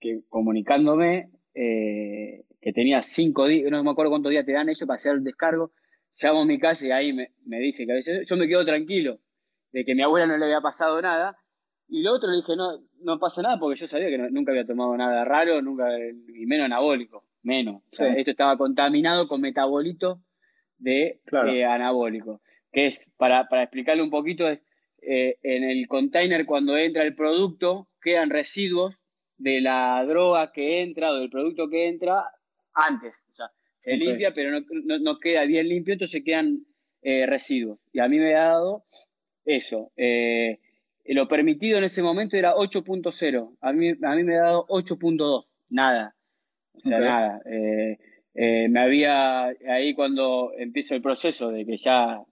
que comunicándome eh, que tenía cinco días, no me acuerdo cuántos días te dan ellos para hacer el descargo, llamo a mi casa y ahí me, me dice que a veces yo me quedo tranquilo de que a mi abuela no le había pasado nada. Y lo otro le dije, no, no pasa nada porque yo sabía que nunca había tomado nada raro, nunca, y menos anabólico menos. esto estaba contaminado con metabolito de eh, anabólico. Que es, para, para explicarle un poquito, es eh, en el container cuando entra el producto, quedan residuos de la droga que entra o del producto que entra antes. Se limpia, pero no, no, queda bien limpio, entonces quedan eh, residuos. Y a mí me ha dado eso. lo permitido en ese momento era 8.0. A mí, a mí me ha dado 8.2. Nada. O sea, nada. Eh, eh, me había, ahí cuando empiezo el proceso de que ya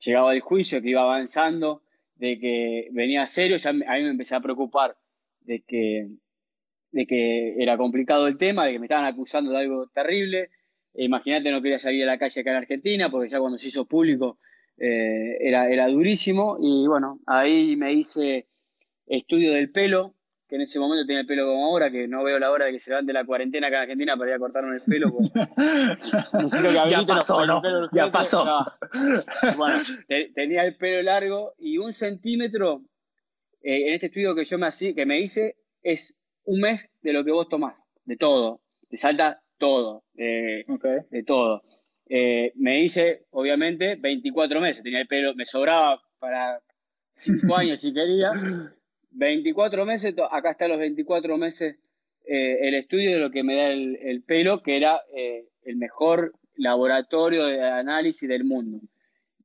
llegaba el juicio, que iba avanzando, de que venía serio, ya a mí me empecé a preocupar de que, de que era complicado el tema, de que me estaban acusando de algo terrible. Imagínate, no quería salir a la calle acá en Argentina, porque ya cuando se hizo público eh, era, era durísimo. Y bueno, ahí me hice estudio del pelo, que en ese momento tenía el pelo como ahora, que no veo la hora de que se levante la cuarentena acá en Argentina para ir a cortarme el pelo. Pues. ya pasó, ¿no? Ya pasó. Bueno, tenía el pelo largo y un centímetro, eh, en este estudio que yo me, que me hice, es un mes de lo que vos tomás, de todo. Te salta todo, de todo. Eh, me hice, obviamente, 24 meses. Tenía el pelo, me sobraba para 5 años si quería. 24 meses, acá están los 24 meses eh, el estudio de lo que me da el, pelo, que era eh, el mejor laboratorio de análisis del mundo.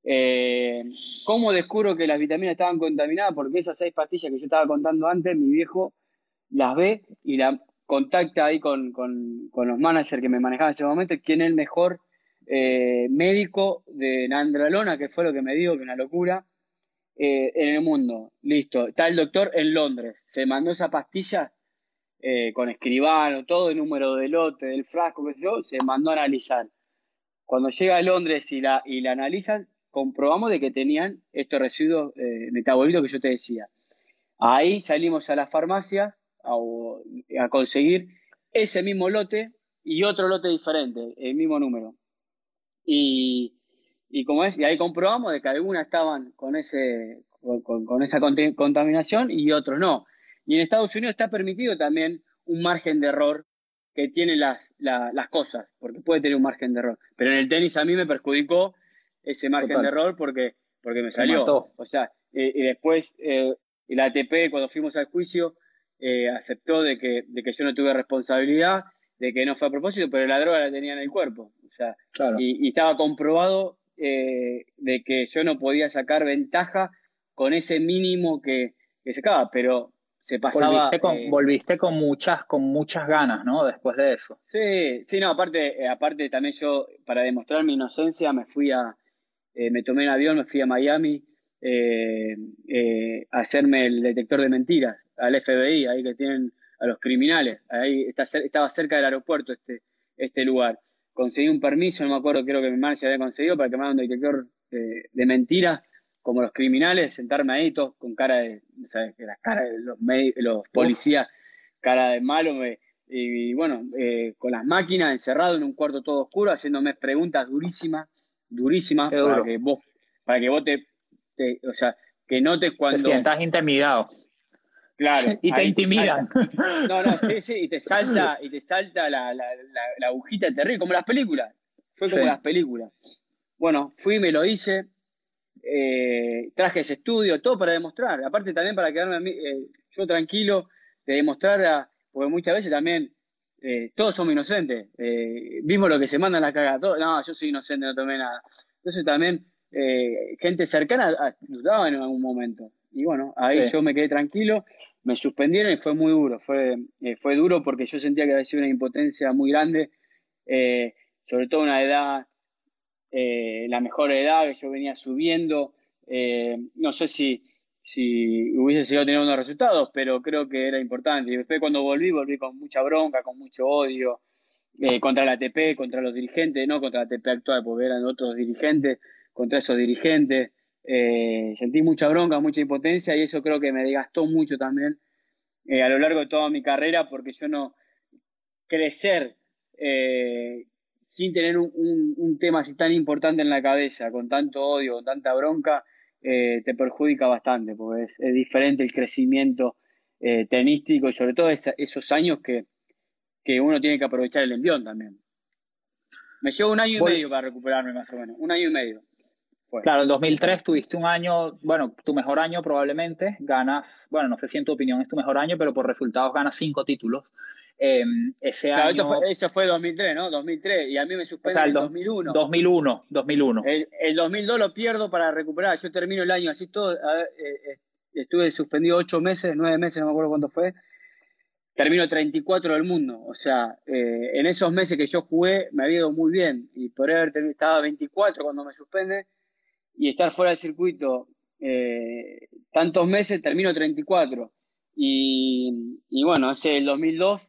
Eh, ¿Cómo descubro que las vitaminas estaban contaminadas? Porque esas seis pastillas que yo estaba contando antes, mi viejo las ve y la contacta ahí con, los managers que me manejaban en ese momento, quién es el mejor médico de Nandralona, que fue lo que me dijo, que una locura, eh, en el mundo. Listo. Está el doctor en Londres. Se mandó esa pastilla eh, con escribano, todo el número de lote, del frasco, que sé yo, se mandó a analizar. Cuando llega a Londres y la, y la analizan, comprobamos de que tenían estos residuos eh, metabolitos que yo te decía. Ahí salimos a la farmacia a, a conseguir ese mismo lote y otro lote diferente, el mismo número. Y, y como es, y ahí comprobamos de que algunas estaban con ese con, esa contaminación y otros no. Y en Estados Unidos está permitido también un margen de error que tienen las, las cosas, porque puede tener un margen de error. Pero en el tenis a mí me perjudicó ese margen de error porque, porque me salió. O sea, eh, y después eh, el ATP, cuando fuimos al juicio, eh, aceptó de que, de que yo no tuve responsabilidad, de que no fue a propósito, pero la droga la tenía en el cuerpo. O sea, y, estaba comprobado eh, de que yo no podía sacar ventaja con ese mínimo que, que sacaba, pero se pasaba. Volviste con, con, muchas, con muchas ganas, ¿no? Después de eso. Sí, sí, no, aparte, aparte también yo, para demostrar mi inocencia, me fui a, me tomé un avión, me fui a Miami a hacerme el detector de mentiras al FBI, ahí que tienen a los criminales. Ahí está, estaba cerca del aeropuerto este, este lugar. Conseguí un permiso, no me acuerdo, creo que mi manager había conseguido para que me hagan un detector de, mentiras, como los criminales, sentarme ahí todos con cara de, ¿sabes? La cara de los, los policías, cara de malo, y, bueno, eh, con las máquinas encerrado en un cuarto todo oscuro, haciéndome preguntas durísimas, durísimas, para que vos, para que vos te, o sea, que notes cuando... Te sientas intimidado. Claro. y te intimidan. no, no, sí, sí, y te salta, y te salta la, la, la, agujita terrible, como las películas. Fue como las películas. Bueno, fui, me lo hice, eh, traje ese estudio, todo para demostrar. Aparte también para quedarme eh, yo tranquilo, de demostrar, porque muchas veces también eh, todos somos inocentes. vimos lo que se manda en la caga. no, yo soy inocente, no tomé nada. Entonces también gente cercana dudaba en algún momento. Y bueno, ahí yo me quedé tranquilo me suspendieron y fue muy duro, fue, eh, fue duro porque yo sentía que había sido una impotencia muy grande, eh, sobre todo una edad, eh, la mejor edad que yo venía subiendo, no sé si, si hubiese sido tener unos resultados, pero creo que era importante. Y después cuando volví, volví con mucha bronca, con mucho odio, contra la ATP, contra los dirigentes, no contra la ATP actual, porque eran otros dirigentes, contra esos dirigentes. Eh, sentí mucha bronca, mucha impotencia y eso creo que me desgastó mucho también eh, a lo largo de toda mi carrera porque yo no crecer eh, sin tener un, tema así tan importante en la cabeza, con tanto odio, con tanta bronca, te perjudica bastante porque es, diferente el crecimiento tenístico y sobre todo esos años que, que uno tiene que aprovechar el envión también. Me llevo un año y medio para recuperarme más o menos, un año y medio. Claro, en 2003 tuviste un año, bueno, tu mejor año probablemente, ganas, bueno, no sé si en tu opinión es tu mejor año, pero por resultados ganas cinco títulos. Em, ese año... Fue, eso fue 2003, ¿no? 2003, y a mí me suspende el 2001. 2001, 2001. El, el, 2002 lo pierdo para recuperar, yo termino el año así todo, eh, eh, estuve suspendido ocho meses, nueve meses, no me acuerdo cuánto fue, termino 34 del mundo. O sea, eh, en esos meses que yo jugué me había ido muy bien. Y por haber estaba 24 cuando me suspende y estar fuera del circuito eh, tantos meses, termino 34. Y, y bueno, hace el 2002,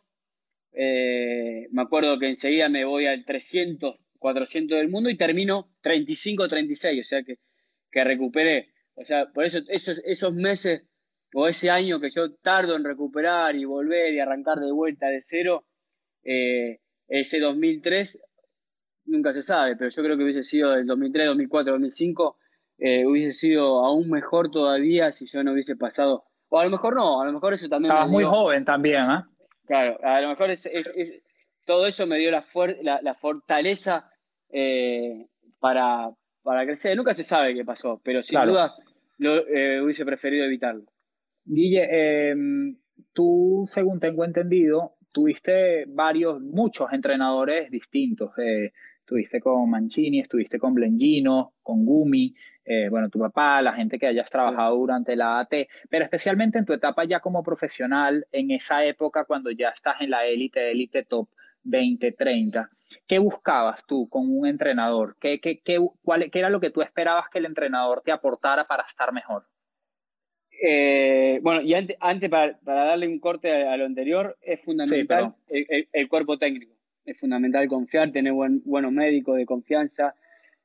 eh, me acuerdo que enseguida me voy al 300, 400 del mundo y termino 35, 36, o sea que, que recuperé. O sea, por eso esos, esos meses o ese año que yo tardo en recuperar y volver y arrancar de vuelta de cero, eh, ese 2003 nunca se sabe, pero yo creo que hubiese sido el 2003, 2004, 2005, hubiese sido aún mejor todavía si yo no hubiese pasado. O a lo mejor no, a lo mejor eso también. Estabas muy joven también, ¿eh? Claro, a lo mejor es, todo eso me dio la, la, fortaleza eh, para, para crecer. Nunca se sabe qué pasó, pero sin duda lo, eh, hubiese preferido evitarlo. Guille, em, tú, según tengo entendido, tuviste varios, muchos entrenadores distintos. Eh, estuviste con Mancini, estuviste con Blengino, con Gumi, eh, bueno, tu papá, la gente que hayas trabajado durante la AT, pero especialmente en tu etapa ya como profesional, en esa época cuando ya estás en la élite, élite top 20, 30. ¿Qué buscabas tú con un entrenador? ¿Qué, qué, qué, cuál, qué era lo que tú esperabas que el entrenador te aportara para estar mejor? Eh, bueno, y antes, antes para, darle un corte a, lo anterior, es fundamental el, cuerpo técnico es fundamental confiar, tener buen, buenos médicos de confianza,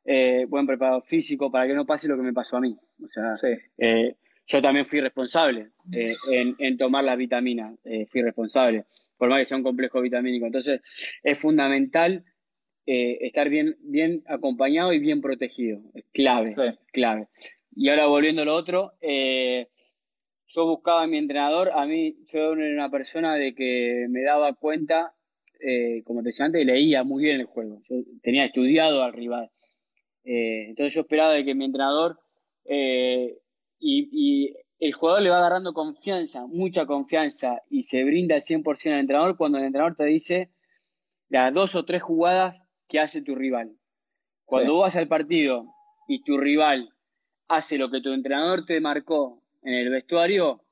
eh, buen preparado físico para que no pase lo que me pasó a mí. O sea, eh, yo también fui responsable eh, en, tomar las vitaminas, fui responsable, por más que sea un complejo vitamínico. Entonces, es fundamental estar bien, bien acompañado y bien protegido. Es clave, clave. Y ahora volviendo a lo otro, yo buscaba a mi entrenador, a mí yo era una persona de que me daba cuenta eh, como te decía antes, leía muy bien el juego. Yo tenía estudiado al rival. Eh, entonces yo esperaba de que mi entrenador eh, y, el jugador le va agarrando confianza, mucha confianza, y se brinda al 100% al entrenador cuando el entrenador te dice las dos o tres jugadas que hace tu rival. Cuando vas al partido y tu rival hace lo que tu entrenador te marcó en el vestuario,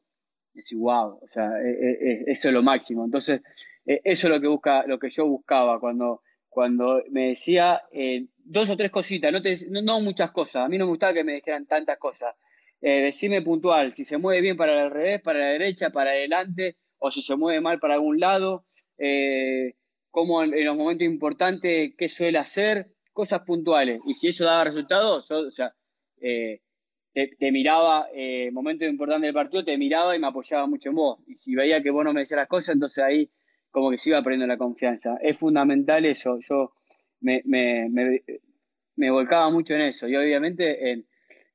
es wow, o sea, e, e, e, eso es lo máximo. Entonces, eso es lo que busca, lo que yo buscaba cuando, cuando me decía eh, dos o tres cositas, no, no, muchas cosas. A mí no me gustaba que me dijeran tantas cosas. Eh, decime puntual, si se mueve bien para el revés, para la derecha, para adelante, o si se mueve mal para algún lado, eh, cómo en, los momentos importantes, qué suele hacer, cosas puntuales. Y si eso daba resultados, o sea, eh, te, miraba, eh, momento importante del partido, te miraba y me apoyaba mucho en vos. Y si veía que vos no me decías las cosas, entonces ahí como que se iba perdiendo la confianza. Es fundamental eso. Yo me, me, me, volcaba mucho en eso. Y obviamente en,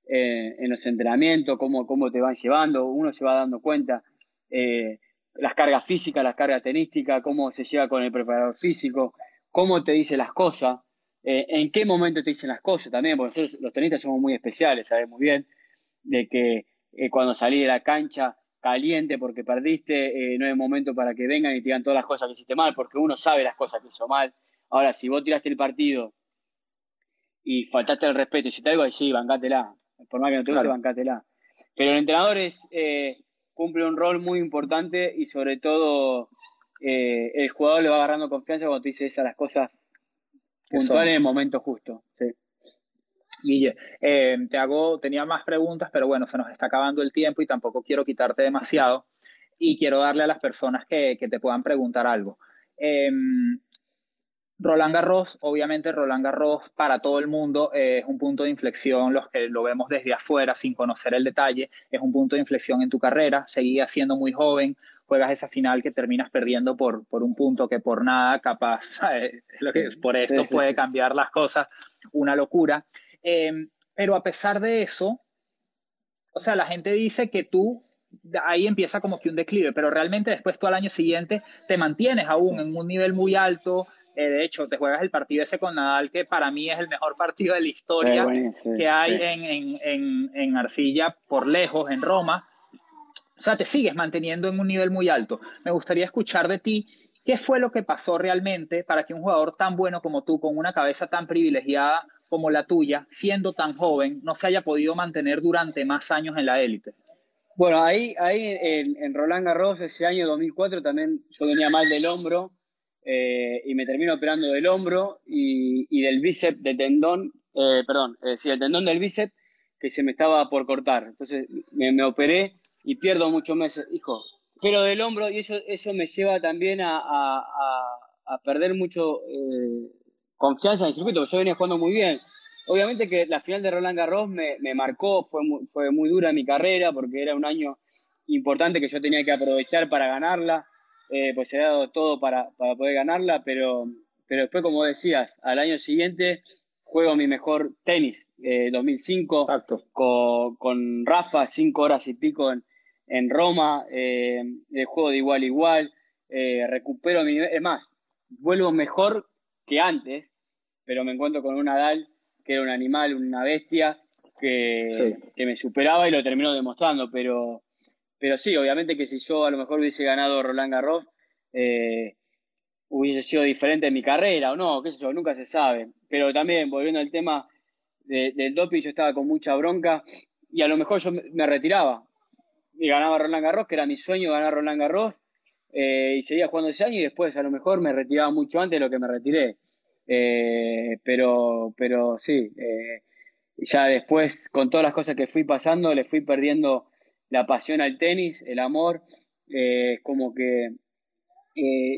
en los entrenamientos, cómo, cómo te van llevando, uno se va dando cuenta. Eh, las cargas físicas, las cargas tenísticas, cómo se lleva con el preparador físico, cómo te dice las cosas, eh, en qué momento te dicen las cosas también, porque nosotros los tenistas somos muy especiales, sabes muy bien, de que eh, cuando salí de la cancha caliente porque perdiste, eh, no es momento para que vengan y te digan todas las cosas que hiciste mal, porque uno sabe las cosas que hizo mal. Ahora, si vos tiraste el partido y faltaste el respeto y si te algo, sí, bancátela. Por más que no te guste, bancátela. Pero el entrenador es, cumple un rol muy importante y sobre todo el jugador le va agarrando confianza cuando te dice esas las cosas puntual en el momento justo. Sí. Guille, eh, te hago, tenía más preguntas, pero bueno, se nos está acabando el tiempo y tampoco quiero quitarte demasiado y quiero darle a las personas que, te puedan preguntar algo. Eh, Roland Garros, obviamente Roland Garros para todo el mundo es un punto de inflexión, los que lo vemos desde afuera sin conocer el detalle, es un punto de inflexión en tu carrera, seguías siendo muy joven, juegas esa final que terminas perdiendo por, por un punto que por nada capaz, Lo que, por esto puede cambiar las cosas, una locura. Em, pero a pesar de eso, o sea, la gente dice que tú, ahí empieza como que un declive, pero realmente después tú al año siguiente te mantienes aún en un nivel muy alto. Eh, de hecho, te juegas el partido ese con Nadal, que para mí es el mejor partido de la historia que hay en, en, en, en Arcilla por lejos, en Roma. O sea, te sigues manteniendo en un nivel muy alto. Me gustaría escuchar de ti qué fue lo que pasó realmente para que un jugador tan bueno como tú, con una cabeza tan privilegiada como la tuya, siendo tan joven, no se haya podido mantener durante más años en la élite. Bueno, ahí, ahí en, Roland Garros, ese año 2004, también yo venía mal del hombro eh, y me termino operando del hombro y, del bíceps de tendón, eh, perdón, eh, sí, el tendón del bíceps que se me estaba por cortar. Entonces me, me operé y pierdo muchos meses, hijo. Pero del hombro, y eso, eso me lleva también a, a, perder mucho eh, confianza en el circuito, porque yo venía jugando muy bien. Obviamente que la final de Roland Garros me, me marcó, fue muy, fue muy dura mi carrera, porque era un año importante que yo tenía que aprovechar para ganarla, eh, pues ha dado todo para, para poder ganarla, pero, pero después, como decías, al año siguiente juego mi mejor tenis, eh, 2005, con, con Rafa, cinco horas y pico en, en Roma, eh, el juego de igual a igual, eh, recupero mi nivel, es más, vuelvo mejor que antes, pero me encuentro con un Nadal que era un animal, una bestia, que, que me superaba y lo terminó demostrando, pero, pero sí, obviamente que si yo a lo mejor hubiese ganado Roland Garros, eh, hubiese sido diferente en mi carrera o no, qué sé yo, nunca se sabe. Pero también, volviendo al tema del doping, yo estaba con mucha bronca y a lo mejor yo me retiraba y ganaba Roland Garros, que era mi sueño ganar Roland Garros, eh, y seguía jugando ese año y después a lo mejor me retiraba mucho antes de lo que me retiré. Eh, pero, pero sí, eh, ya después con todas las cosas que fui pasando, le fui perdiendo la pasión al tenis, el amor, como que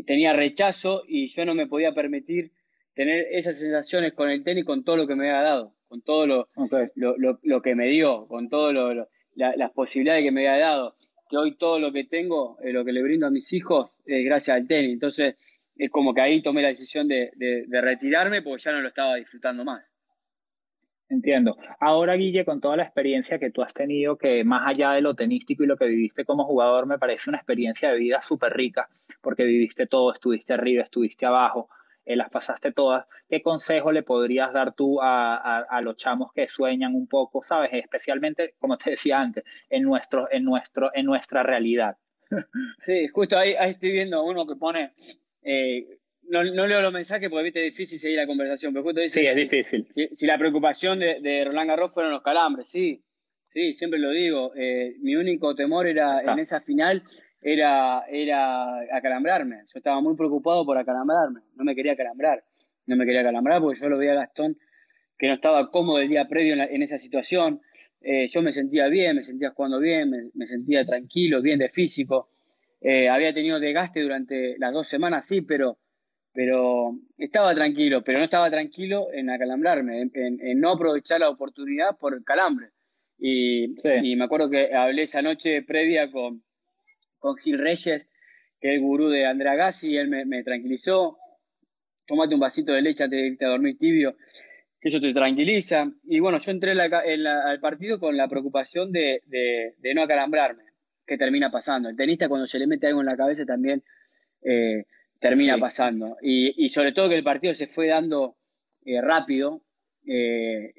tenía rechazo y yo no me podía permitir tener esas sensaciones con el tenis, con todo lo que me había dado, con todo lo, lo, lo, que me dio, con todo lo, las posibilidades que me había dado, que hoy todo lo que tengo, eh, lo que le brindo a mis hijos, es gracias al tenis. Entonces, es como que ahí tomé la decisión de, retirarme porque ya no lo estaba disfrutando más. Entiendo. Ahora, Guille, con toda la experiencia que tú has tenido, que más allá de lo tenístico y lo que viviste como jugador, me parece una experiencia de vida súper rica, porque viviste todo, estuviste arriba, estuviste abajo, eh, las pasaste todas, ¿qué consejo le podrías dar tú a, los chamos que sueñan un poco, sabes? Especialmente, como te decía antes, en, nuestro, en, nuestro, en nuestra realidad. Sí, justo ahí, ahí estoy viendo uno que pone, eh, no, leo los mensajes porque viste es difícil seguir la conversación, pero justo sí, es difícil. Si, la preocupación de, Roland Garros fueron los calambres, sí, sí, siempre lo digo. Eh, mi único temor era en esa final era, era acalambrarme. Yo estaba muy preocupado por acalambrarme, no me quería acalambrar, no me quería acalambrar porque yo lo veía a Gastón que no estaba cómodo el día previo en, esa situación. Eh, yo me sentía bien, me sentía jugando bien, me, sentía tranquilo, bien de físico. Eh, había tenido desgaste durante las dos semanas, sí, pero, pero estaba tranquilo, pero no estaba tranquilo en acalambrarme, en, no aprovechar la oportunidad por el calambre. Y, me acuerdo que hablé esa noche previa con, con Gil Reyes, que es el gurú de Andrea Gassi, y él me, tranquilizó. Tómate un vasito de leche antes de irte a dormir tibio que eso te tranquiliza. Y bueno, yo entré al partido con la preocupación de, no acalambrarme, que termina pasando. El tenista cuando se le mete algo en la cabeza también eh, termina pasando. Y, sobre todo que el partido se fue dando eh, rápido. Eh,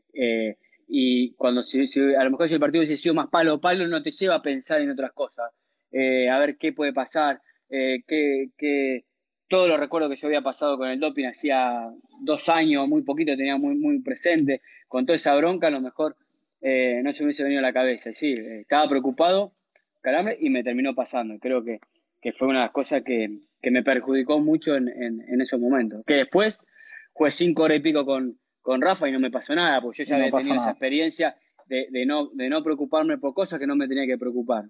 y cuando a lo mejor si el partido hubiese sido más palo a palo, no te lleva a pensar en otras cosas. A ver qué puede pasar, qué, qué, todo lo recuerdo que yo había pasado con el doping hacía dos años, muy poquito, tenía muy, muy presente. Con toda esa bronca, a lo mejor eh, no se me hubiese venido a la cabeza. Sí, estaba preocupado, caramba, y me terminó pasando. Creo que, fue una de las cosas que, me perjudicó mucho en, esos momentos. Que después jugué cinco horas y pico con, con Rafa y no me pasó nada, porque yo ya había tenido esa experiencia de, no, de no preocuparme por cosas que no me tenía que preocupar.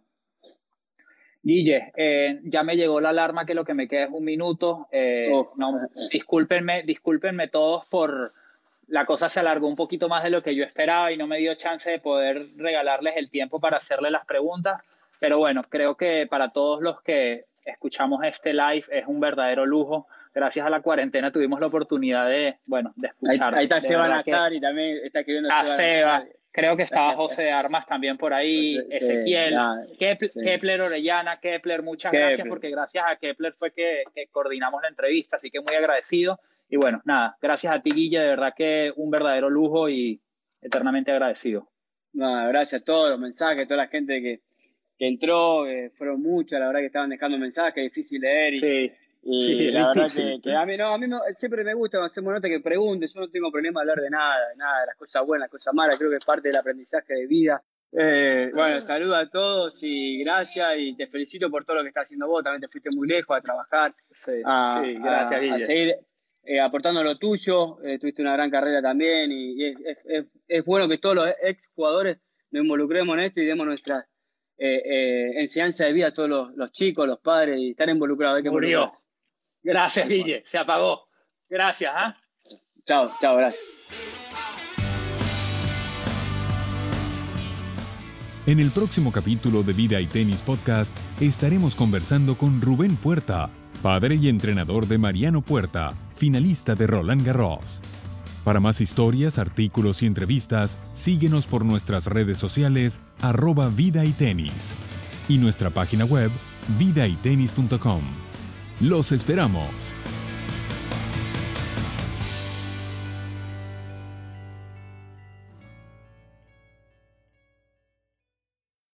Guille, eh, ya me llegó la alarma que lo que me queda es un minuto. Eh, no, discúlpenme, discúlpenme todos por la cosa se alargó un poquito más de lo que yo esperaba y no me dio chance de poder regalarles el tiempo para hacerle las preguntas. Pero bueno, creo que para todos los que escuchamos este live es un verdadero lujo. Gracias a la cuarentena tuvimos la oportunidad de, bueno, de escuchar. Ahí, está Seba Natar y también está escribiendo a Seba. Creo que estaba José de Armas también por ahí, Ezequiel, Kepler, Orellana, Kepler, muchas gracias porque gracias a Kepler fue que, coordinamos la entrevista, así que muy agradecido. Y bueno, nada, gracias a ti Guille, de verdad que un verdadero lujo y eternamente agradecido. gracias a todos los mensajes, a toda la gente que, entró, fueron muchas, la verdad que estaban dejando mensajes, difícil leer y, sí. Y la verdad que, a mí, no, a mí siempre me gusta cuando hacemos que preguntes, yo no tengo problema de hablar de nada, de nada, de las cosas buenas, las cosas malas, creo que es parte del aprendizaje de vida. Eh, bueno, saludo a todos y gracias y te felicito por todo lo que estás haciendo vos, también te fuiste muy lejos a trabajar, sí, gracias, a, seguir eh, aportando lo tuyo, eh, tuviste una gran carrera también y, es, bueno que todos los ex jugadores nos involucremos en esto y demos nuestra enseñanza de vida a todos los, chicos, los padres y estar involucrados. Murió. Gracias, Guille. Se apagó. Gracias, ¿ah? Chao, chao, gracias. En el próximo capítulo de Vida y Tenis Podcast estaremos conversando con Rubén Puerta, padre y entrenador de Mariano Puerta, finalista de Roland Garros. Para más historias, artículos y entrevistas, síguenos por nuestras redes sociales arroba vida y tenis y nuestra página web vidaytenis.com. Los esperamos.